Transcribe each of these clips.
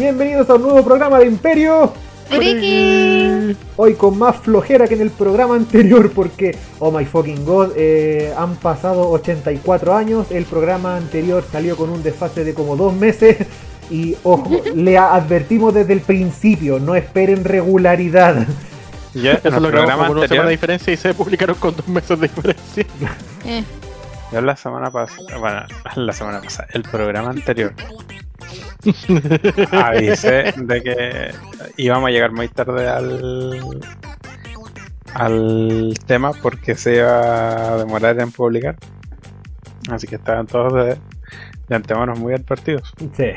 Bienvenidos a un nuevo programa de Imperio. Friki. Hoy con más flojera que en el programa anterior porque, oh my fucking god, eh, han pasado 84 años, el programa anterior salió con un desfase de como dos meses y ojo, le advertimos desde el principio, no esperen regularidad. Ya, Eso lo el grabamos con una semana de diferencia y se publicaron con dos meses de diferencia. Eh, yo la semana pasada, bueno, la semana pasada, el programa anterior, avisé de que íbamos a llegar muy tarde al al tema porque se iba a demorar en publicar. Así que estaban todos de, de antemano muy advertidos. Sí,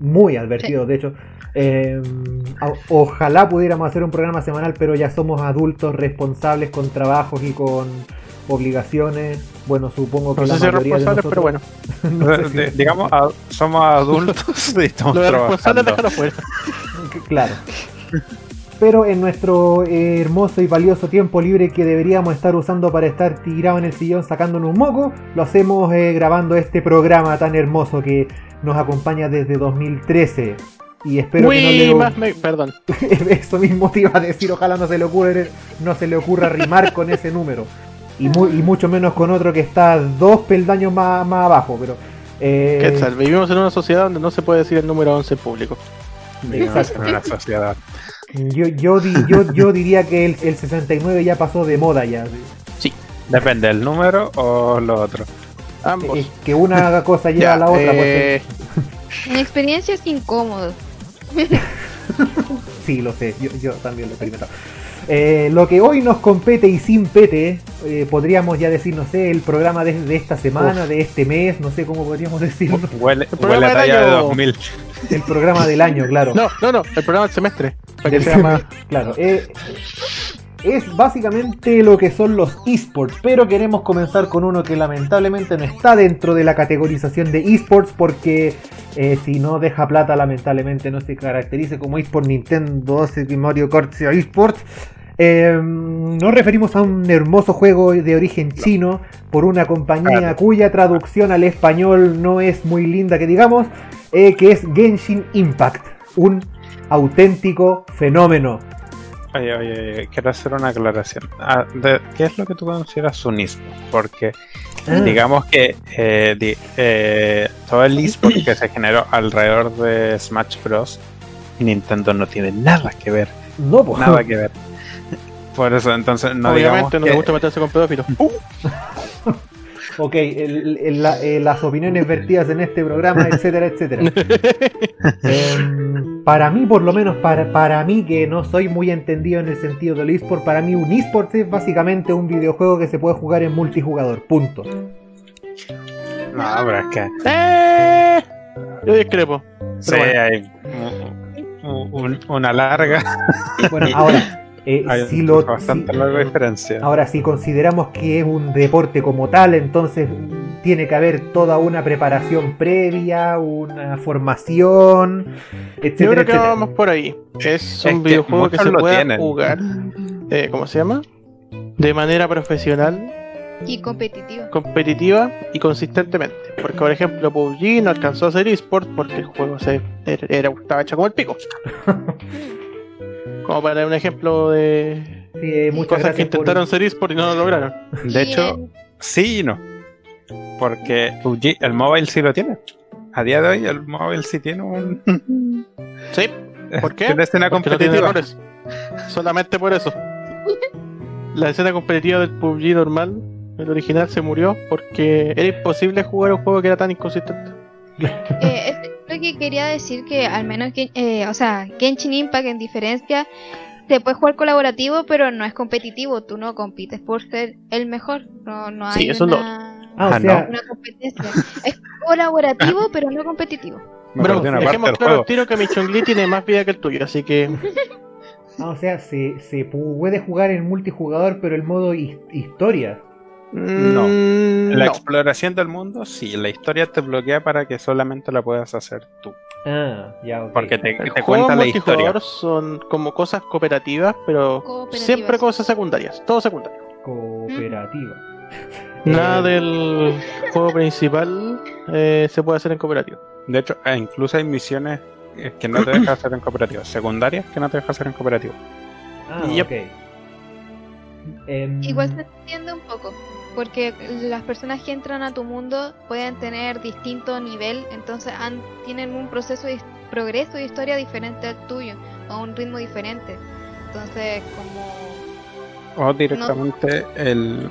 muy advertido, de hecho. Eh, ojalá pudiéramos hacer un programa semanal, pero ya somos adultos responsables con trabajos y con obligaciones. Bueno, supongo que No la sé si de pero bueno. nosotros- no sé si- De- digamos, a- somos adultos y estamos Lo de responsable, trabajando. déjalo fuera. Claro. Pero en nuestro eh, hermoso y valioso tiempo libre que deberíamos estar usando para estar tirado en el sillón sacándonos un moco, lo hacemos eh, grabando este programa tan hermoso que nos acompaña desde 2013. Y espero que Muy no le... más, me- perdón. Eso mismo te iba a decir, ojalá no se le ocurra, no se le ocurra rimar con ese número. Y, mu- y mucho menos con otro que está dos peldaños más, más abajo, pero... eh, Quetzal, vivimos en una sociedad donde no se puede decir el número 11 en público. Vivimos en una sociedad. yo, yo, di- yo, yo diría que el, el 69 ya pasó de moda ya. Depende del número o lo otro. Ambos. Es que una cosa lleva Ya, a la otra. eh, mi experiencia es incómodo. sí, lo sé, yo, yo también lo he experimentado. Eh, lo que hoy nos compete y sin pete, eh, podríamos ya decir, no sé, el programa de, de esta semana, de este mes, no sé cómo podríamos decirlo. Huele, El programa huele a del talla de año. 2000. El programa del año, claro. No, no, no, el programa del semestre. Para que Del sea más. Claro, eh, es básicamente lo que son los esports, pero queremos comenzar con uno que lamentablemente no está dentro de la categorización de esports porque eh, si no deja plata lamentablemente no se caracteriza como esports Nintendo hace que Mario Kart sea esports. Eh, nos referimos a un hermoso juego de origen chino por una compañía cuya traducción al español no es muy linda que digamos, eh, que es Genshin Impact, un auténtico fenómeno. Oye, oye, oye, quiero hacer una aclaración. Ah, de- ¿Qué es lo que tú consideras un eSport? Porque Ah. digamos que eh, di- eh, todo el eSport que se generó alrededor de Smash Bros. y Nintendo no tiene nada que ver, No, pues. nada que ver. Por eso, entonces, no digamos Obviamente no que- le gusta meterse con pedófilos. Ok, el- el- la- eh, las opiniones vertidas en este programa, etcétera, etcétera. Em, para mí, por lo menos, para, para mí que no soy muy entendido en el sentido del eSport, para mí un eSport es básicamente un videojuego que se puede jugar en multijugador, punto. No, pero es que ¡Eh! Yo discrepo. sí, bueno. hay un- un- una larga, Bueno, ahora, eh, hay si lo, bastante si- larga diferencia. ahora, si consideramos que es un deporte como tal, entonces tiene que haber toda una preparación previa, una formación, etcétera, Yo creo que etcétera. vamos por ahí. Es un videojuego que se puede tienen. jugar. eh, ¿Cómo se llama? De manera profesional, Y competitiva. competitiva y consistentemente. Porque, por ejemplo, PUBG no alcanzó a ser eSport porque el juego se, era, era- estaba hecho como el pico. Como para dar un ejemplo de Sí, muchas cosas que gracias por- intentaron ser eSport y no lo lograron. De hecho, sí y no. Porque PUBG, el móvil sí lo tiene. A día de hoy, el móvil sí tiene un. ¿Sí? ¿Por qué? Tiene escena Porque no tiene competitiva. errores. Solamente por eso. La escena competitiva del PUBG normal, el original, se murió porque era imposible jugar un juego que era tan inconsistente. eh, que quería decir que al menos que, eh, o sea, Genshin Impact en diferencia se puede jugar colaborativo, pero no es competitivo. Tú no compites por ser el mejor. No, no hay Sí, eso Ah, o Ah, sea, una competencia. Es colaborativo, pero no competitivo. Parte dejemos claro tiro que mi Chongli tiene más vida que el tuyo, así que Ah, o sea, se, se puede jugar en multijugador, pero el modo his- historia. No. Mm, La no. exploración del mundo, sí. La historia te bloquea para que solamente la puedas hacer tú. Ah, ya, ok. Porque te, te cuenta la historia. son como cosas cooperativas, pero Cooperativas. siempre cosas secundarias, todo secundario. Cooperativa. Nada Eh, del juego principal eh, se puede hacer en cooperativo. De hecho, eh, incluso hay misiones que no te deja hacer en cooperativo. Secundarias que no te deja hacer en cooperativo. Ah, Yep. ok. Em, Igual se entiende un poco, porque las personas que entran a tu mundo pueden tener distinto nivel, entonces han- tienen un proceso de progreso de historia diferente al tuyo, a un ritmo diferente. Entonces, como O directamente el,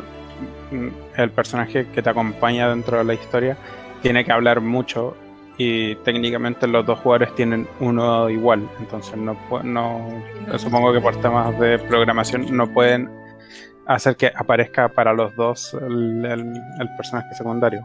el personaje que te acompaña dentro de la historia tiene que hablar mucho y técnicamente los dos jugadores tienen uno igual. Entonces no, pu- no supongo que por temas de programación no pueden hacer que aparezca para los dos el, el- el personaje secundario.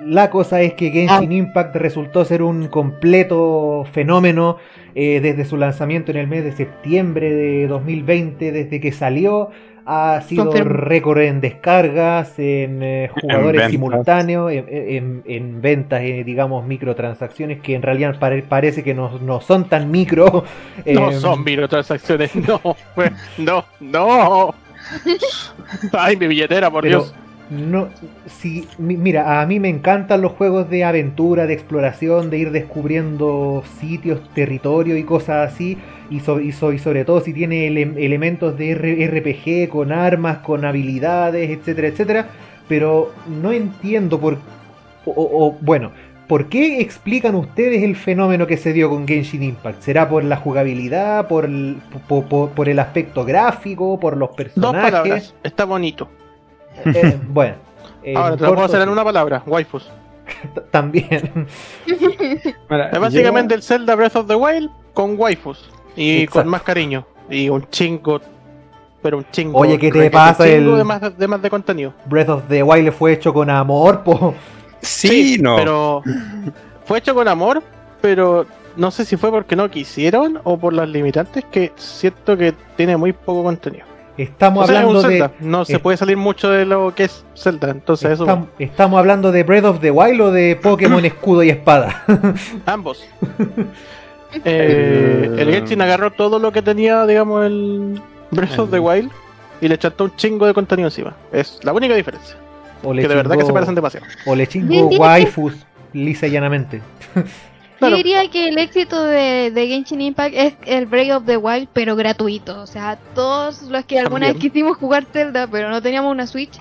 La cosa es que Genshin Impact resultó ser un completo fenómeno eh, desde su lanzamiento en el mes de septiembre de 2020, desde que salió. Ha sido récord en descargas, en eh, jugadores simultáneos, en, en- en ventas, eh, digamos, microtransacciones que en realidad pare- parece que no, no son tan micro. No eh, son microtransacciones, no, pues, no, no. Ay, mi billetera, por Pero Dios. no, si, mi- mira, a mí me encantan los juegos de aventura, de exploración, de ir descubriendo sitios, territorios y cosas así. Y, so- y so- y sobre todo si tiene ele- elementos de RPG con armas, con habilidades, etcétera, etcétera. Pero no entiendo por... O, bueno, ¿por qué explican ustedes el fenómeno que se dio con Genshin Impact? ¿Será por la jugabilidad, por el, po- po- por el aspecto gráfico, por los Dos personajes? palabras, está bonito. Eh, bueno. en Ahora te lo puedo hacer en una palabra, waifus. También. Mira, Es básicamente yo- el Zelda Breath of the Wild con waifus. Y Exacto. con más cariño. Y un chingo. Pero un chingo. Oye, ¿qué te pasa chingo el- de, más, de más de contenido. Breath of the Wild fue hecho con amor, po. Sí, no. Pero fue hecho con amor, pero no sé si fue porque no quisieron o por las limitantes que siento que tiene muy poco contenido. Estamos O sea, es un hablando de. No se es- puede salir mucho de lo que es Zelda, entonces eso estam- ¿Estamos hablando de Breath of the Wild o de Pokémon Escudo y Espada? ambos. Eh, el Genshin agarró todo lo que tenía, digamos, el Breath of the Wild y le echó un chingo de contenido encima. Es la única diferencia. O le Que de verdad que se parecen demasiado. O le chingo waifus, lisa y llanamente. Claro. Yo diría que el éxito de, de Genshin Impact es el Break of the Wild, pero gratuito. O sea, todos los que alguna También. vez quisimos jugar Zelda, pero no teníamos una Switch,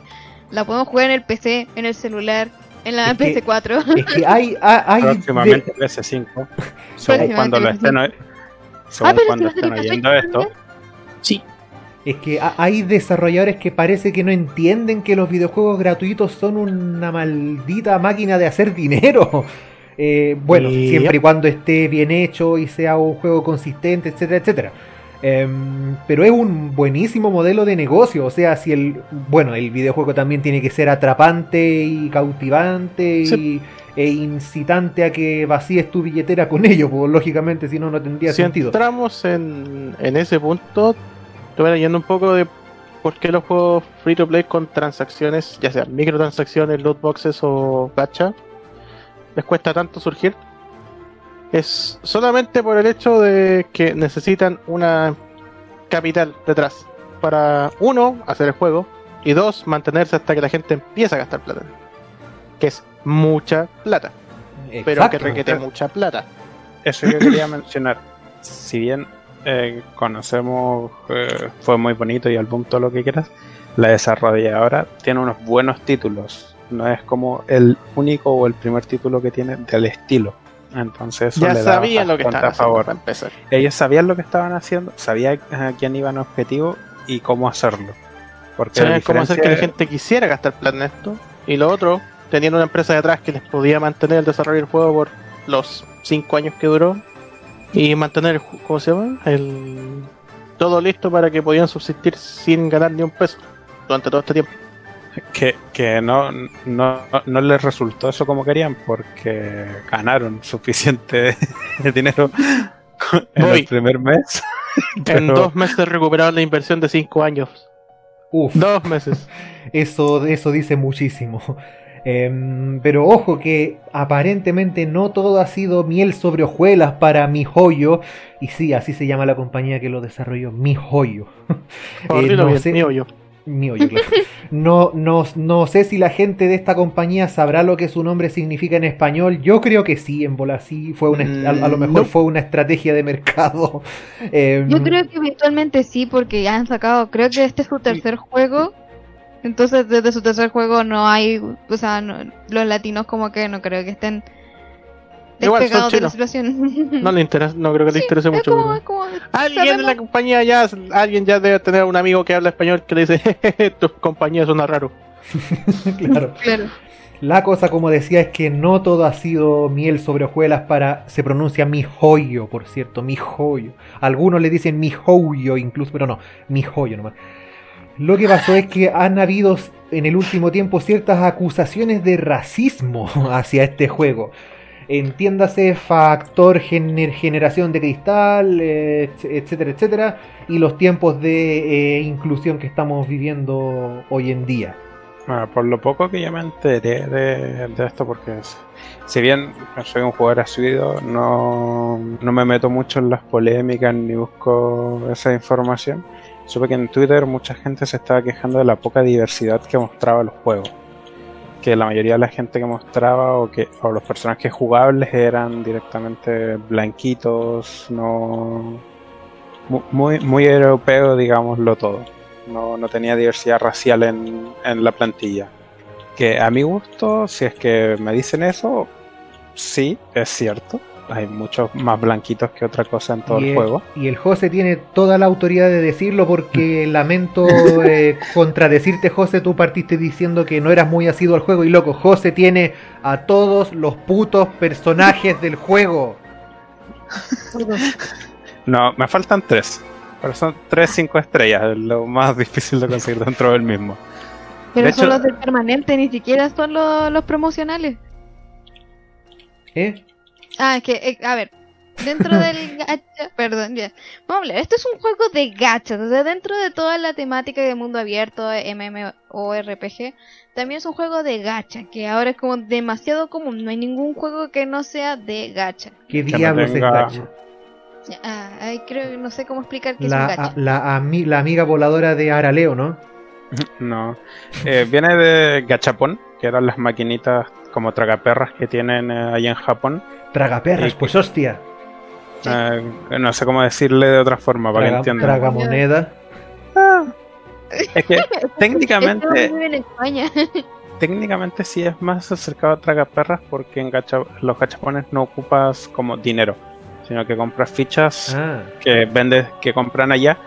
la podemos jugar en el PC, en el celular, en la Es que- PS4. Es que hay. hay, hay próximamente PS5. Según Próximamente cuando lo PS5. estén, según Ah, pero cuando si estén oyendo esto. Sí. Es que ha- hay desarrolladores que parece que no entienden que los videojuegos gratuitos son una maldita máquina de hacer dinero. Eh, bueno, siempre y cuando esté bien hecho y sea un juego consistente, etcétera, etcétera. Em, pero es un buenísimo modelo de negocio. O sea, si el. Bueno, el videojuego también tiene que ser atrapante y cautivante y, e incitante a que vacíes tu billetera con ello, pues lógicamente, si no, no tendría Si sentido. entramos en, en ese punto, estuve leyendo un poco de por qué los juegos free to play con transacciones, ya sean microtransacciones, loot boxes o gacha, les cuesta tanto surgir. Es solamente por el hecho de que necesitan una capital detrás para, uno, hacer el juego y dos, mantenerse hasta que la gente empiece a gastar plata. Que es mucha plata, pero que requiere mucha plata. Eso yo quería mencionar. Si bien eh, conocemos, eh, fue muy bonito y al punto lo que quieras, la desarrolladora tiene unos buenos títulos. No es como el único o el primer título que tiene del estilo. Entonces eso Ya le sabían lo que estaban haciendo para empezar. Ellos sabían lo que estaban haciendo, sabían a quién iban objetivo y cómo hacerlo. Porque Sabían cómo hacer que la gente quisiera gastar plata en esto. Y lo otro, teniendo una empresa detrás que les podía mantener el desarrollo del juego por los 5 años que duró. Y mantener, el ¿cómo se llama? El... Todo listo para que podían subsistir sin ganar ni un peso durante todo este tiempo. que, que no, no, no les resultó eso como querían porque ganaron suficiente dinero en Voy. el primer mes. En dos meses recuperaron la inversión de 5 años. Uf. Dos meses. Eso, eso dice muchísimo. Em, pero ojo que aparentemente no todo ha sido miel sobre hojuelas para mi joyo. Y sí, así se llama la compañía que lo desarrolló, mi joyo. Eh, no sé- mi hoyo. Mi hoyo, claro. No, no, no sé si la gente de esta compañía sabrá lo que su nombre significa en español. Yo creo que sí, en bola sí. Fue una, a, a lo Mm, mejor no. fue una estrategia de mercado. Em, Yo creo que eventualmente sí, porque ya han sacado, creo que este es su tercer juego. Entonces, desde su tercer juego no hay, o sea, no- los latinos como que no creo que estén Igual son de la situación. No le interesa, no creo que le Sí, interese es mucho. como- como- Alguien en la sabemos- compañía ya, alguien ya debe tener un amigo que habla español que le dice, "Jeje, tu compañía suena raro. claro. Claro. La cosa, como decía, es que no todo ha sido miel sobre hojuelas para. Se pronuncia mi joyo, por cierto, mi joyo. Algunos le dicen mi joyo incluso, pero no, mi joyo nomás. Lo que pasó es que han habido en el último tiempo ciertas acusaciones de racismo hacia este juego. Entiéndase factor gener- generación de cristal, etc- etcétera, etcétera, y los tiempos de eh, inclusión que estamos viviendo hoy en día. Ah, por lo poco que yo me enteré de, esto, porque si bien soy un jugador asiduo, no, no me meto mucho en las polémicas ni busco esa información. Supe que en Twitter mucha gente se estaba quejando de la poca diversidad que mostraba los juegos. Que la mayoría de la gente que mostraba o que o los personajes jugables eran directamente blanquitos, no mu- muy, muy europeo, digámoslo todo no, no tenía diversidad racial en, en la plantilla. Que a mi gusto, si es que me dicen eso, sí, es cierto. Hay muchos más blanquitos que otra cosa en todo y el el, juego. Y el José tiene toda la autoridad de decirlo porque lamento eh, contradecirte, José. Tú partiste diciendo que no eras muy asiduo al juego y loco, José tiene a todos los putos personajes del juego. No, me faltan tres. Pero son tres cinco estrellas, es lo más difícil de conseguir dentro del mismo. Pero De son hecho- los del permanente, ni siquiera son los, los promocionales. ¿Eh? Ah, es que, eh, a ver, dentro del gacha, perdón, ya. Vamos a hablar, esto es un juego de gacha, o sea, dentro de toda la temática de mundo abierto, MMORPG, también es un juego de gacha, que ahora es como demasiado común, no hay ningún juego que no sea de gacha. ¿Qué diablos es gacha? Ah, ahí creo que no sé cómo explicar qué es un La, gacha. a- la, ami- la amiga voladora de Araleo, ¿no? No. Eh, viene de Gachapon, que eran las maquinitas como tragaperras que tienen eh, ahí en Japón. Tragaperras, pues hostia. Eh, no sé cómo decirle de otra forma para que Traga, entiendan. tragamoneda. Ah, es que técnicamente, vive en España. técnicamente sí es más acercado a tragaperras porque en gacha- los gachapones no ocupas como dinero, sino que compras fichas Ah, que vendes, que compran allá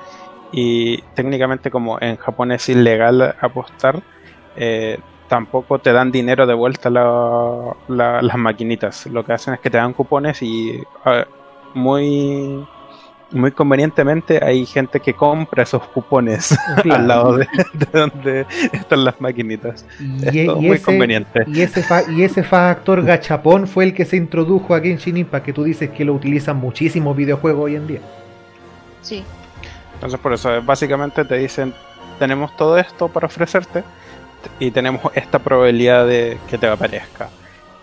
y técnicamente como en Japón es ilegal apostar, eh, tampoco te dan dinero de vuelta la- la- las maquinitas. Lo que hacen es que te dan cupones y muy muy convenientemente hay gente que compra esos cupones claro. al lado de, de donde están las maquinitas. Es Y, todo y muy ese, conveniente. y, ese fa- y ese factor gachapón fue el que se introdujo a Genshin Impact, que tú dices que lo utilizan muchísimos videojuegos hoy en día. Sí. Entonces por eso básicamente te dicen tenemos todo esto para ofrecerte y tenemos esta probabilidad de que te aparezca.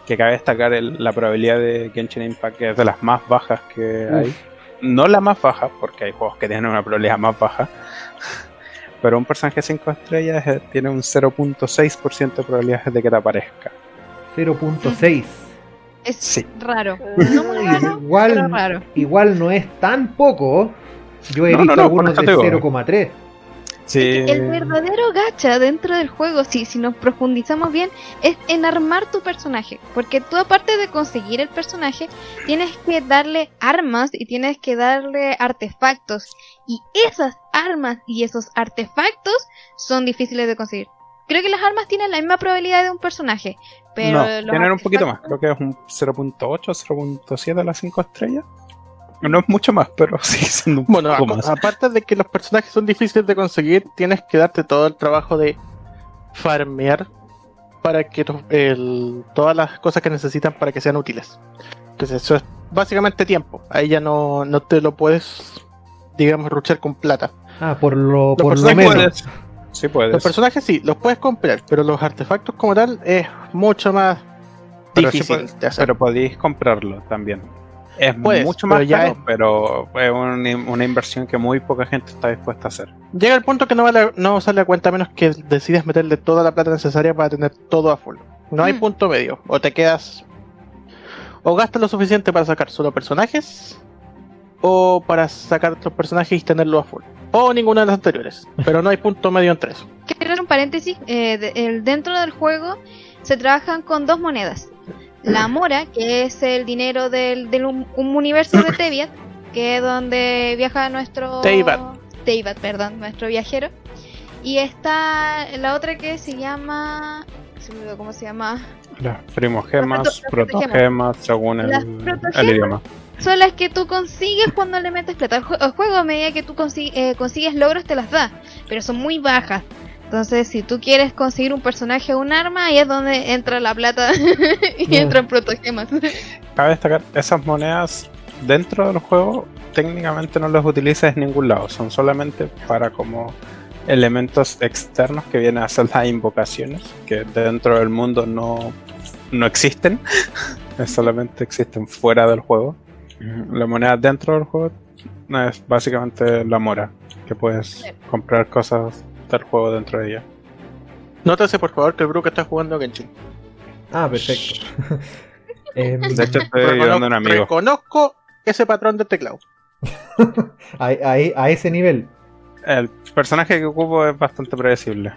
Que cabe destacar el- la probabilidad de Genshin Impact que es de las más bajas que Uf. hay. No la más baja, porque hay juegos que tienen una probabilidad más baja. Pero un personaje 5 estrellas eh, tiene un 0.6% de probabilidades de que te aparezca. 0.6. Es Sí. raro. No muy raro, pero Igual, raro. igual no es tan poco. Yo he No, visto no, no, por algunos de te digo. 0,3. Sí. El verdadero gacha dentro del juego, si, si nos profundizamos bien, es en armar tu personaje. Porque tú aparte de conseguir el personaje, tienes que darle armas y tienes que darle artefactos. Y esas armas y esos artefactos son difíciles de conseguir. Creo que las armas tienen la misma probabilidad de un personaje. Pero no, un poquito más. Creo que es un 0.8, 0.7 de las 5 estrellas. No es mucho más, pero sigue siendo un Bueno, poco más. aparte de que los personajes son difíciles de conseguir, tienes que darte todo el trabajo de farmear para que el- todas las cosas que necesitan para que sean útiles. Entonces eso es básicamente tiempo. Ahí ya no, no te lo puedes, digamos, ruchar con plata. Ah, por lo, por lo menos. puedes. Sí puedes. Los personajes sí, los puedes comprar, pero los artefactos como tal es mucho más Pero sí difícil puedes- de hacer. Pero podéis comprarlo también. Es mucho más pero ya caro, es- pero es un- una inversión que muy poca gente está dispuesta a hacer. Llega el punto que no, vale, no sale a cuenta a menos que decides meterle toda la plata necesaria para tener todo a full. No hay Mm. punto medio. O te quedas. O gastas lo suficiente para sacar solo personajes. O para sacar otros personajes y tenerlo a full. O ninguna de las anteriores. Pero no hay punto medio entre eso. Quiero hacer un paréntesis. eh, de- el- dentro del juego se trabajan con dos monedas. La mora, que es el dinero del, del un, un universo de Teviat, que es donde viaja nuestro... Teyvat. Teyvat, perdón, nuestro viajero. Y está la otra que se llama... Se me olvidó cómo se llama. Las primogemas, protogemas, según el, Las el protogemas. idioma. Son las que tú consigues cuando le metes plata. El juego a medida que tú consi- eh, consigues logros te las da, pero son muy bajas. Entonces, si tú quieres conseguir un personaje o un arma, ahí es donde entra la plata y entran protogemas. Cabe destacar, esas monedas dentro del juego técnicamente no las utilizas en ningún lado, son solamente para como elementos externos que vienen a ser las invocaciones, que dentro del mundo no, no existen, solamente existen fuera del juego. La moneda dentro del juego es básicamente la mora, que puedes comprar cosas del juego dentro de ella. Nótese por favor que el Brook está jugando Genshin. Ah, perfecto. Em, De hecho, estoy ayudando a un amigo. reconozco ese patrón de teclado. a, a- a ese nivel. El personaje que ocupo es bastante predecible.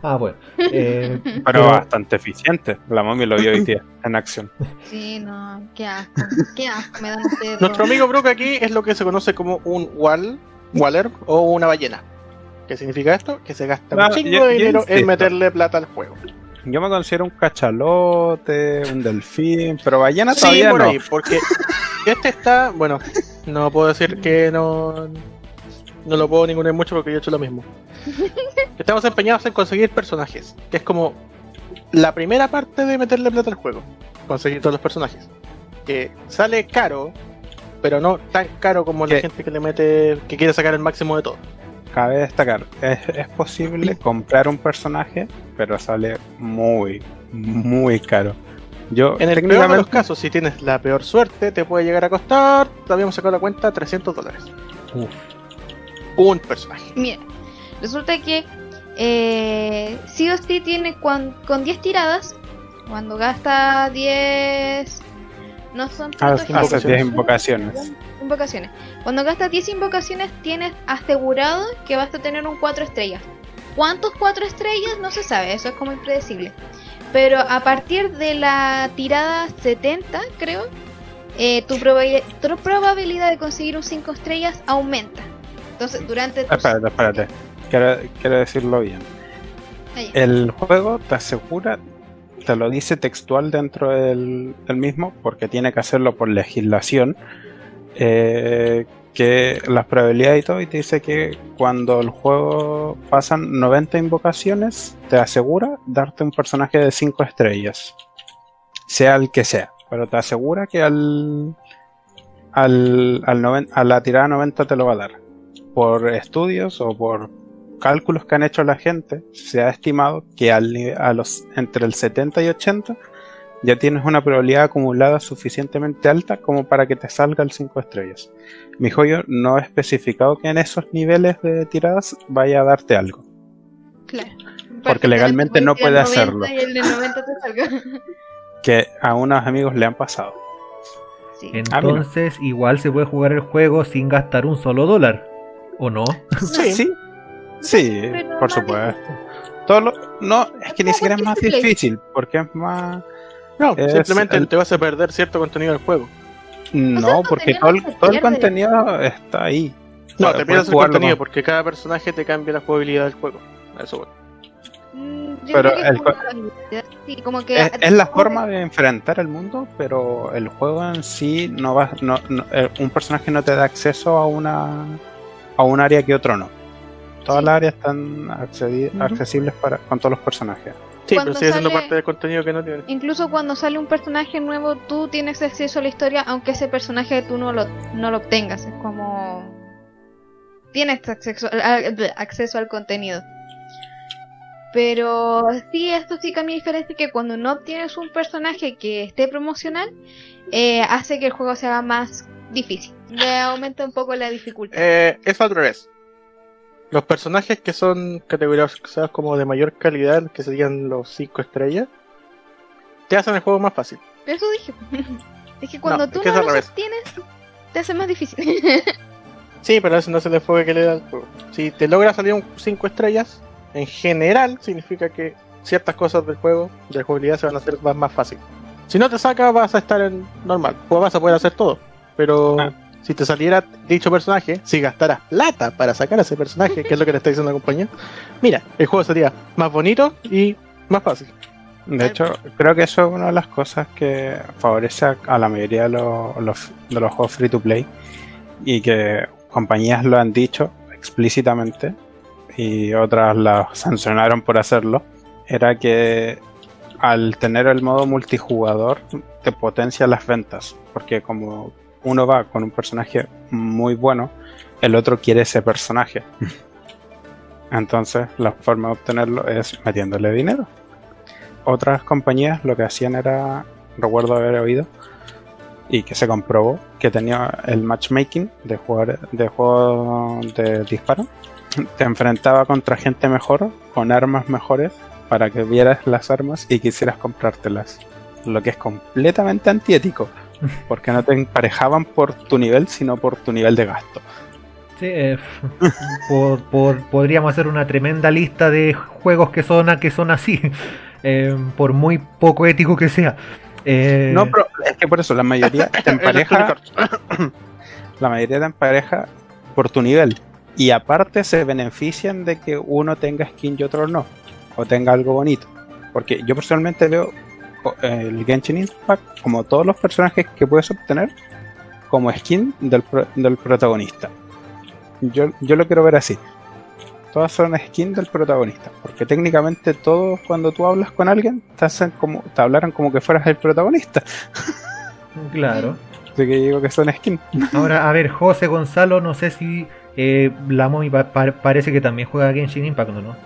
Ah, bueno. Eh, Pero Pero- bastante eficiente. La momia lo vio hoy día en acción. Sí, no, qué asco, qué asco, me dan ustedes. Nuestro amigo Brook aquí es lo que se conoce como un wall, waller o una ballena. ¿Qué significa esto? Que se gasta un chingo yo- de dinero en meterle plata al juego. Yo me considero un cachalote, un delfín, pero ballena Sí, todavía por no. ahí, porque este está, bueno, no puedo decir que no, no lo puedo ningunear mucho porque yo he hecho lo mismo. Estamos empeñados en conseguir personajes, que es como la primera parte de meterle plata al juego, conseguir todos los personajes. Que sale caro, pero no tan caro como la gente que le mete, que quiere sacar el máximo de todo. Cabe destacar, es, es posible comprar un personaje, pero sale muy, muy caro. Yo En el peor de los casos, si tienes la peor suerte, te puede llegar a costar, habíamos sacado la cuenta, 300 dólares. uf. Un personaje. Mira, resulta que eh, sí o sí tiene cuan- con 10 tiradas, cuando gasta 10... No son Ah, protogemas, hace 10 son invocaciones. invocaciones. Cuando gastas 10 invocaciones tienes asegurado que vas a tener un 4 estrellas. ¿Cuántos 4 estrellas? No se sabe, eso es como impredecible. Pero a partir de la tirada 70, creo, eh, tu, probabil- tu probabilidad de conseguir un 5 estrellas aumenta. Entonces, durante Espérate, espérate. Quiero, quiero decirlo bien. Ahí. El juego te asegura, te lo dice textual dentro del, mismo, porque tiene que hacerlo por legislación, eh, que las probabilidades y todo, y te dice que cuando el juego pasan 90 invocaciones, te asegura darte un personaje de 5 estrellas, sea el que sea, pero te asegura que al, al, al noven- a la tirada 90 te lo va a dar. Por estudios o por cálculos que han hecho la gente, se ha estimado que al, a los, entre el 70 y 80 ya tienes una probabilidad acumulada suficientemente alta como para que te salga el 5 estrellas. Mi joyo no ha especificado que en esos niveles de tiradas vaya a darte algo. Claro. Porque legalmente no puede puedes tirar 90 hacerlo. Y el de 90 te salga. Que a unos amigos le han pasado. Sí. Ah. Entonces, igual se puede jugar el juego sin gastar un solo dólar. ¿O no? Sí. Sí, sí, Pero por supuesto. Todo lo- no, es que ni siquiera es porque más es Play. difícil, porque es más... No, Es simplemente el- te vas a perder cierto contenido del juego. No, porque todo el, todo contenido está ahí. No, te pierdes el contenido con- porque cada personaje te cambia la jugabilidad del juego. Eso voy. Mm, yo Pero creo que el como co- la habilidad, sí, como que Es, es la forma de enfrentar el mundo, pero el juego en sí no va, no, no- eh, un personaje no te da acceso a una a un área que otro no. Todas las áreas están accedi- accesibles para con todos los personajes. Sí, Cuando pero sigue siendo parte del contenido que no tiene. Incluso cuando sale un personaje nuevo, tú tienes acceso a la historia, aunque ese personaje tú no lo, no lo obtengas. Es como. Tienes acceso, a- acceso al contenido. Pero sí, esto sí cambia diferencia que cuando no obtienes un personaje que esté promocional, eh, hace que el juego sea más difícil. Le aumenta un poco la dificultad. Eh, es al revés. Los personajes que son categorizados como de mayor calidad, que serían los 5 estrellas, te hacen el juego más fácil. Eso dije. Es que cuando No, tú es que es no los obtienes, te hace más difícil. Sí, pero eso no es el enfoque que le da al juego. Si te logra salir un 5 estrellas, en general significa que ciertas cosas del juego, de la jugabilidad, se van a hacer más, más fácil. Si no te saca, vas a estar en normal. O vas a poder hacer todo. Pero Ah. Si te saliera dicho personaje, si gastaras plata para sacar a ese personaje, que es lo que le está diciendo la compañía, mira, el juego sería más bonito y más fácil. De hecho, creo que eso es una de las cosas que favorece a, la mayoría de los, los- de los juegos free to play y que compañías lo han dicho explícitamente y otras las sancionaron por hacerlo. Era que al tener el modo multijugador te potencia las ventas porque como uno va con un personaje muy bueno, el otro quiere ese personaje. Entonces, la forma de obtenerlo es metiéndole dinero otras compañías lo que hacían era, recuerdo haber oído, y que se comprobó que tenía el matchmaking de jugar de juego de disparo. Te enfrentaba contra gente mejor, con armas mejores, para que vieras las armas y quisieras comprártelas. Lo que es completamente antiético, porque no te emparejaban por tu nivel, sino por tu nivel de gasto. Sí, eh, por- por- podríamos hacer una tremenda lista de juegos que son, que son así, eh, por muy poco ético que sea. Eh, No, pero es que por eso la mayoría te empareja la mayoría te empareja por tu nivel. Y aparte se benefician de que uno tenga skin y otro no. O tenga algo bonito. Porque yo personalmente veo el Genshin Impact como todos los personajes que puedes obtener como skin del, pro- del protagonista. Yo, yo lo quiero ver así. Todas son skin del protagonista. Porque técnicamente todos cuando tú hablas con alguien te hacen como, te hablaran como que fueras el protagonista. Claro. Así que digo que son skin. Ahora, a ver, José Gonzalo, no sé si eh, la Momi pa- pa- parece que también juega Genshin Impact, ¿no?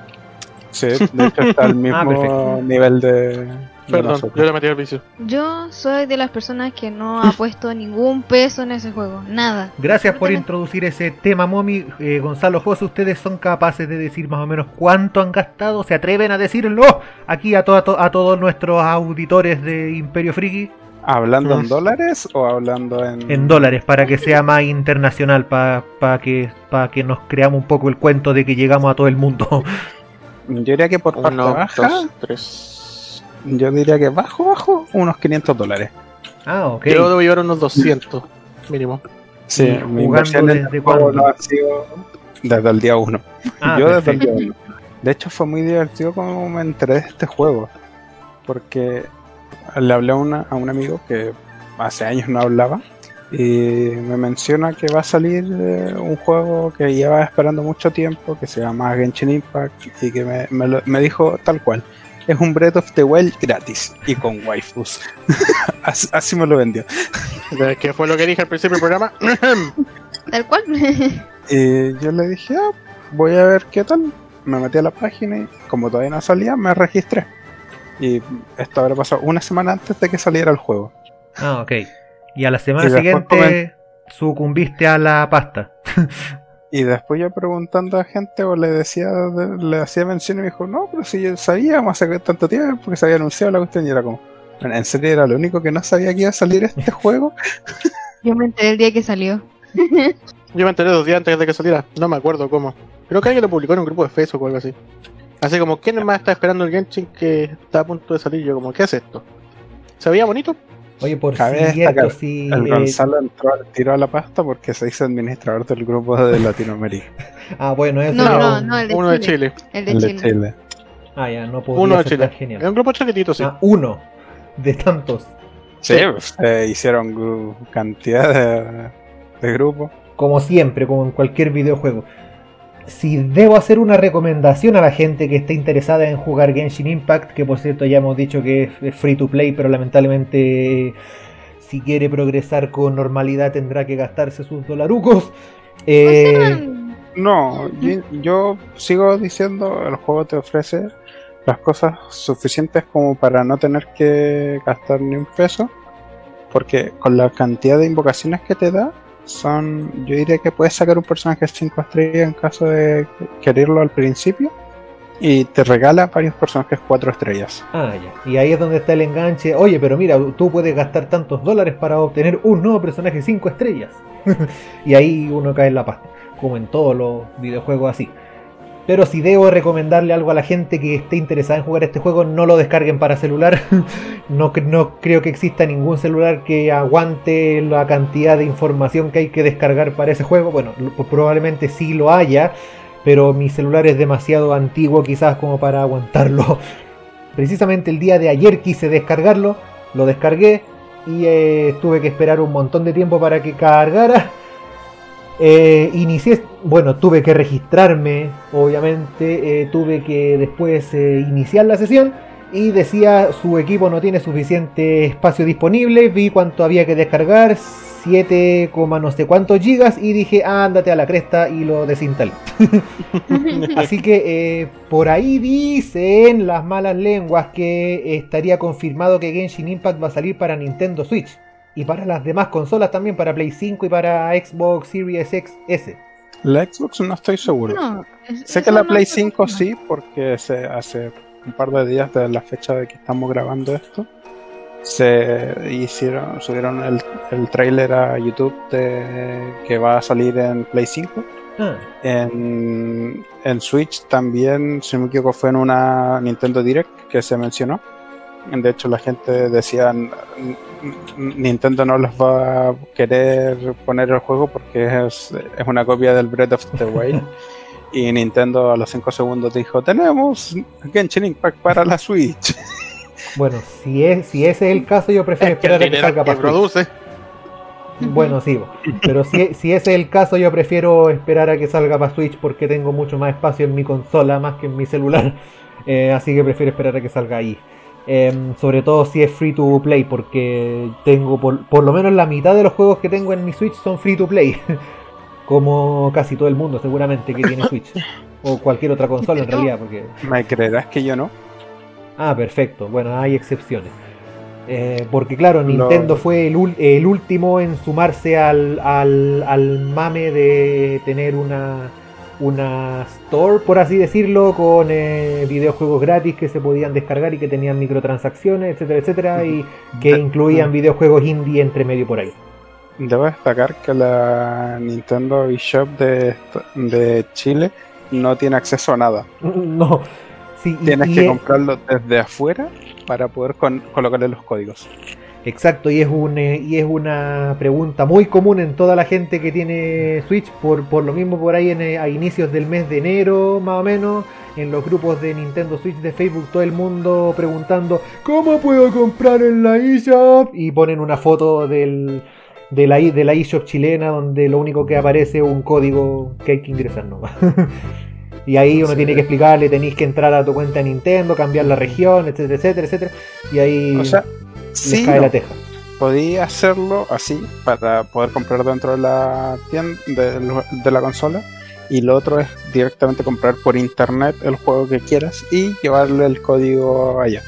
Sí, de hecho está al mismo Ah, perfecto. nivel de. Perdón, yo le metí al vicio. Yo soy de las personas que no ha puesto ningún peso en ese juego. Nada. Gracias por introducir ese tema, Momi. Eh, Gonzalo, José, ¿ustedes son capaces de decir más o menos cuánto han gastado? ¿Se atreven a decirlo aquí a, to- a to- a todos nuestros auditores de Imperio Friki? ¿Hablando en dólares o hablando en.? En dólares, para que sea más internacional, para que, pa que nos creamos un poco el cuento de que llegamos a todo el mundo. Yo diría que por parte Uno, baja. dos, tres. Yo diría que bajo, bajo, unos 500 dólares. ah, ok. Yo debo llevar unos 200 mínimo. Sí, ¿Y mi inversión desde el no ha sido desde el día 1. Ah, Yo desde el perfecto. día 1. De hecho, fue muy divertido como me enteré de este juego. Porque le hablé a, una- a un amigo que hace años no hablaba. Y me menciona que va a salir eh, un juego que lleva esperando mucho tiempo, que se llama Genshin Impact, y que me, me lo- me dijo tal cual. Es un Breath of the Wild gratis y con waifus. así, así me lo vendió. Que fue lo que dije al principio del programa. Tal cual. Y yo le dije, ah, voy a ver qué tal. Me metí a la página y como todavía no salía, me registré. Y esto habrá pasado una semana antes de que saliera el juego. Ah, ok. Y a la semana siguiente sucumbiste a la pasta. Y después yo preguntando a gente o le decía, le hacía mención y me dijo, no, pero si yo sabíamos hace tanto tiempo porque se había anunciado la cuestión y era como, en serio era lo único que no sabía que iba a salir este juego. Yo me enteré el día que salió. Yo me enteré dos días antes de que saliera. No me acuerdo cómo. Creo que alguien lo publicó en un grupo de Facebook o algo así. Así como, ¿quién más está esperando el Genshin que está a punto de salir? Yo como, ¿qué es esto? ¿Se veía bonito? Oye, por Cabe cierto, si El eh, Gonzalo entró al tiro a la pasta porque se hizo administrador del grupo de Latinoamérica, Ah, bueno, eso No, no, no, el de Uno de Chile. El de el de Chile. Chile. Ah, ya, no podía Uno de Chile. genial. Es un grupo chiquitito, sí. Ah, uno de tantos. Sí, eh, hicieron cantidad de, de grupos. Como siempre, como en cualquier videojuego. Si debo hacer una recomendación a la gente que esté interesada en jugar Genshin Impact, que por cierto ya hemos dicho que es- free to play, pero lamentablemente si quiere progresar con normalidad tendrá que gastarse sus dolarucos. Eh, No, yo, yo sigo diciendo, el juego te ofrece las cosas suficientes como para no tener que gastar ni un peso Porque con la cantidad de invocaciones que te da, son. Yo diría que puedes sacar un personaje 5 estrellas en caso de quererlo al principio. Y te regala varios personajes 4 estrellas. Ah, ya. Y ahí es donde está el enganche. Oye, pero mira, tú puedes gastar tantos dólares para obtener un nuevo personaje 5 estrellas. y ahí uno cae en la pasta. Como en todos los videojuegos así. Pero si debo recomendarle algo a la gente que esté interesada en jugar este juego, no lo descarguen para celular. no, creo que exista ningún celular que aguante la cantidad de información que hay que descargar para ese juego. Bueno, probablemente sí lo haya, pero mi celular es demasiado antiguo quizás como para aguantarlo. Precisamente el día de ayer quise descargarlo, lo descargué y eh, tuve que esperar un montón de tiempo para que cargara eh, inicié, bueno, tuve que registrarme, obviamente, eh, tuve que después eh, iniciar la sesión y decía su equipo no tiene suficiente espacio disponible, vi cuánto había que descargar, 7, no sé cuántos gigas y dije ándate a la cresta y lo desinstalé. Así que por ahí dicen las malas lenguas que estaría confirmado que Genshin Impact va a salir para Nintendo Switch y para las demás consolas también, para Play 5 y para Xbox Series X S. La Xbox no estoy seguro. sé que la Play 5 sí, porque se hace un par de días de la fecha de que estamos grabando esto, se hicieron, subieron el, el trailer a YouTube de que va a salir en Play 5. Ah. En, en Switch también, si no me equivoco, fue en una Nintendo Direct que se mencionó. De hecho, la gente decía Nintendo no los va a querer poner el juego porque es, es una copia del Breath of the Wild. y Nintendo a los 5 segundos dijo, tenemos Genshin Impact para la Switch. Bueno, si, es, si ese es el caso, yo prefiero esperar a que salga para produce. Bueno, sí, pero si, si ese es el caso, yo prefiero esperar a que salga para Switch porque tengo mucho más espacio en mi consola más que en mi celular. Eh, así que prefiero esperar a que salga ahí. Em, sobre todo si es free to play, porque tengo por, lo menos la mitad de los juegos que tengo en mi Switch son free to play. Como casi todo el mundo seguramente que tiene Switch. o cualquier otra consola en realidad. Porque... ¿Me creerás que yo no? Ah, perfecto. Bueno, hay excepciones. Eh, porque claro, Nintendo fue el, el, último en sumarse al, al, al mame de tener una una store, por así decirlo, con eh, videojuegos gratis que se podían descargar y que tenían microtransacciones, etcétera, etcétera, y que incluían videojuegos indie entre medio por ahí. Debo destacar que la Nintendo eShop de, de Chile no tiene acceso a nada. No, sí, Tienes que comprarlo desde afuera para poder colocarle los códigos. Exacto, y es, un, eh, y es una pregunta muy común en toda la gente que tiene Switch, por, por lo mismo por ahí en, eh, a inicios del mes de enero, más o menos, en los grupos de Nintendo Switch de Facebook, todo el mundo preguntando, ¿cómo puedo comprar en la eShop? Y ponen una foto del, de, la, de la eShop chilena donde lo único que aparece es un código que hay que ingresar nomás. Y ahí uno tiene que explicarle, tenéis que entrar a tu cuenta de Nintendo, cambiar la región, etcétera, etcétera, etcétera. Y ahí sí, cae la teja. Podía hacerlo así para poder comprar dentro de la tienda de, la consola. Y lo otro es directamente comprar por internet el juego que quieras y llevarle el código allá.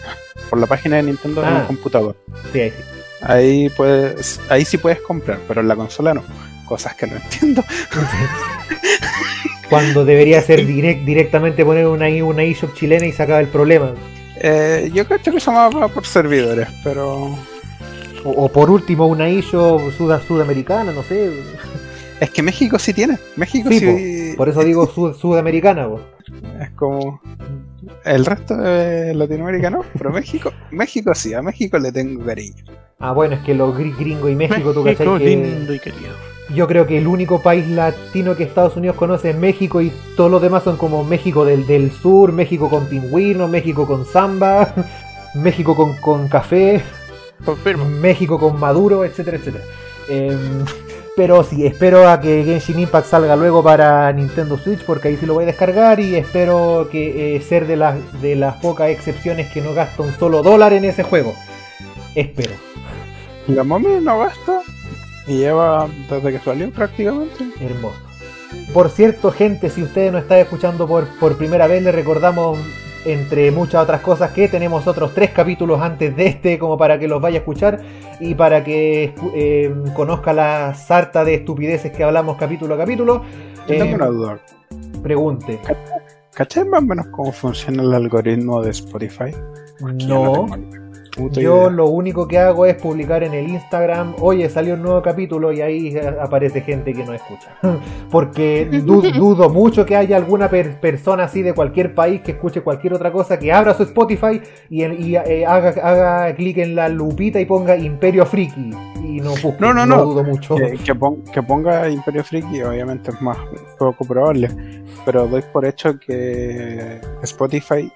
Por la página de Nintendo en el ah. computador. Sí, ahí sí. Ahí, puedes, ahí sí puedes comprar, pero en la consola no. Cosas que no entiendo. Cuando debería ser direct, directamente poner una, una eShop chilena y sacar el problema. Eh, yo creo que se va por servidores, pero. O, por último, una ISO sudamericana, no sé. Es que México sí tiene. México sí. Por, eso digo sudamericana. Es como. El resto de Latinoamérica no, pero México, México sí, a México le tengo cariño. Ah, bueno, es que los gringos y México, tú cachai que. Lindo y querido yo creo que el único país latino que Estados Unidos conoce es México y todos los demás son como México del, del sur, México con pingüino, México con samba, México con, con café, México con maduro, etcétera, etcétera. Em, pero sí, espero a que Genshin Impact salga luego para Nintendo Switch porque ahí sí lo voy a descargar y espero que eh, ser de las, de las pocas excepciones que no gasta un solo dólar en ese juego. Espero. La momia no gasta y lleva desde que salió prácticamente. Hermoso. Por cierto, gente, si ustedes nos están escuchando por, por primera vez, les recordamos entre muchas otras cosas que tenemos otros tres capítulos antes de este como para que los vaya a escuchar y para que eh, conozca la sarta de estupideces que hablamos capítulo a capítulo. Yo tengo Eh, una duda. pregunte. ¿Cachai más o menos cómo funciona el algoritmo de Spotify? Porque No. Puta Yo idea. lo único que hago es publicar en el Instagram, oye, salió un nuevo capítulo y ahí eh, aparece gente que no escucha. Porque du- dudo mucho que haya alguna per- persona así de cualquier país que escuche cualquier otra cosa, que abra su Spotify y, en- y, eh, haga, haga clic en la lupita y ponga Imperio Friki. Y no, busque, No, no, no. dudo mucho. Que, que pon- que ponga Imperio Friki obviamente es más poco probable, pero doy por hecho que Spotify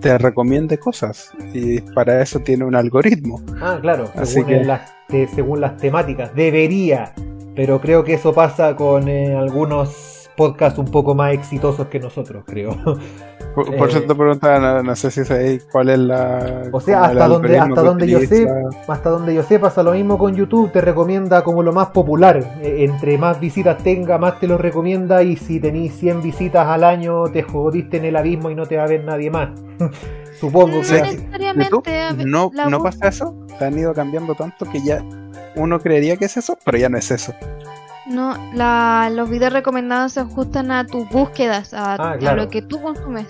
te recomiende cosas y para eso tiene un algoritmo. Ah, claro, Así según, que- las, según las temáticas. Debería. Pero creo que eso pasa con eh, algunos podcasts un poco más exitosos que nosotros, creo. Por, por Eh. eso te preguntaba, no, no sé si sabéis cuál es la... O sea, hasta donde, hasta donde yo sé, hasta donde yo sé, pasa lo mismo con YouTube, te recomienda como lo más popular. Eh, entre más visitas tenga, más te lo recomienda. Y si tenéis 100 visitas al año, te jodiste en el abismo y no te va a ver nadie más. Supongo No que necesariamente. No, no pasa eso, han ido cambiando tanto que ya uno creería que es eso, pero ya no es eso. No, la, los videos recomendados se ajustan a tus búsquedas, a, Ah, a lo que tú consumes.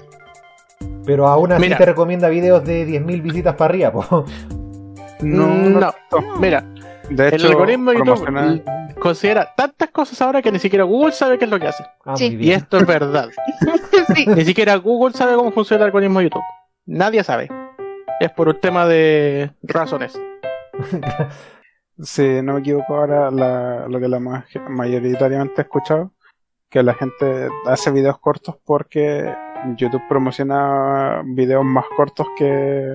Pero aún así Mira. te recomienda videos de 10.000 visitas para arriba. po. No, Mm, no, no. Mira, De el algoritmo de YouTube considera tantas cosas ahora que ni siquiera Google sabe qué es lo que hace. Ah, Sí. Y esto es verdad. sí. Ni siquiera Google sabe cómo funciona el algoritmo de YouTube. Nadie sabe. Es por un tema de razones. Si no me equivoco ahora, la- lo que la ma- mayoritariamente he escuchado, que la gente hace videos cortos porque YouTube promociona videos más cortos que,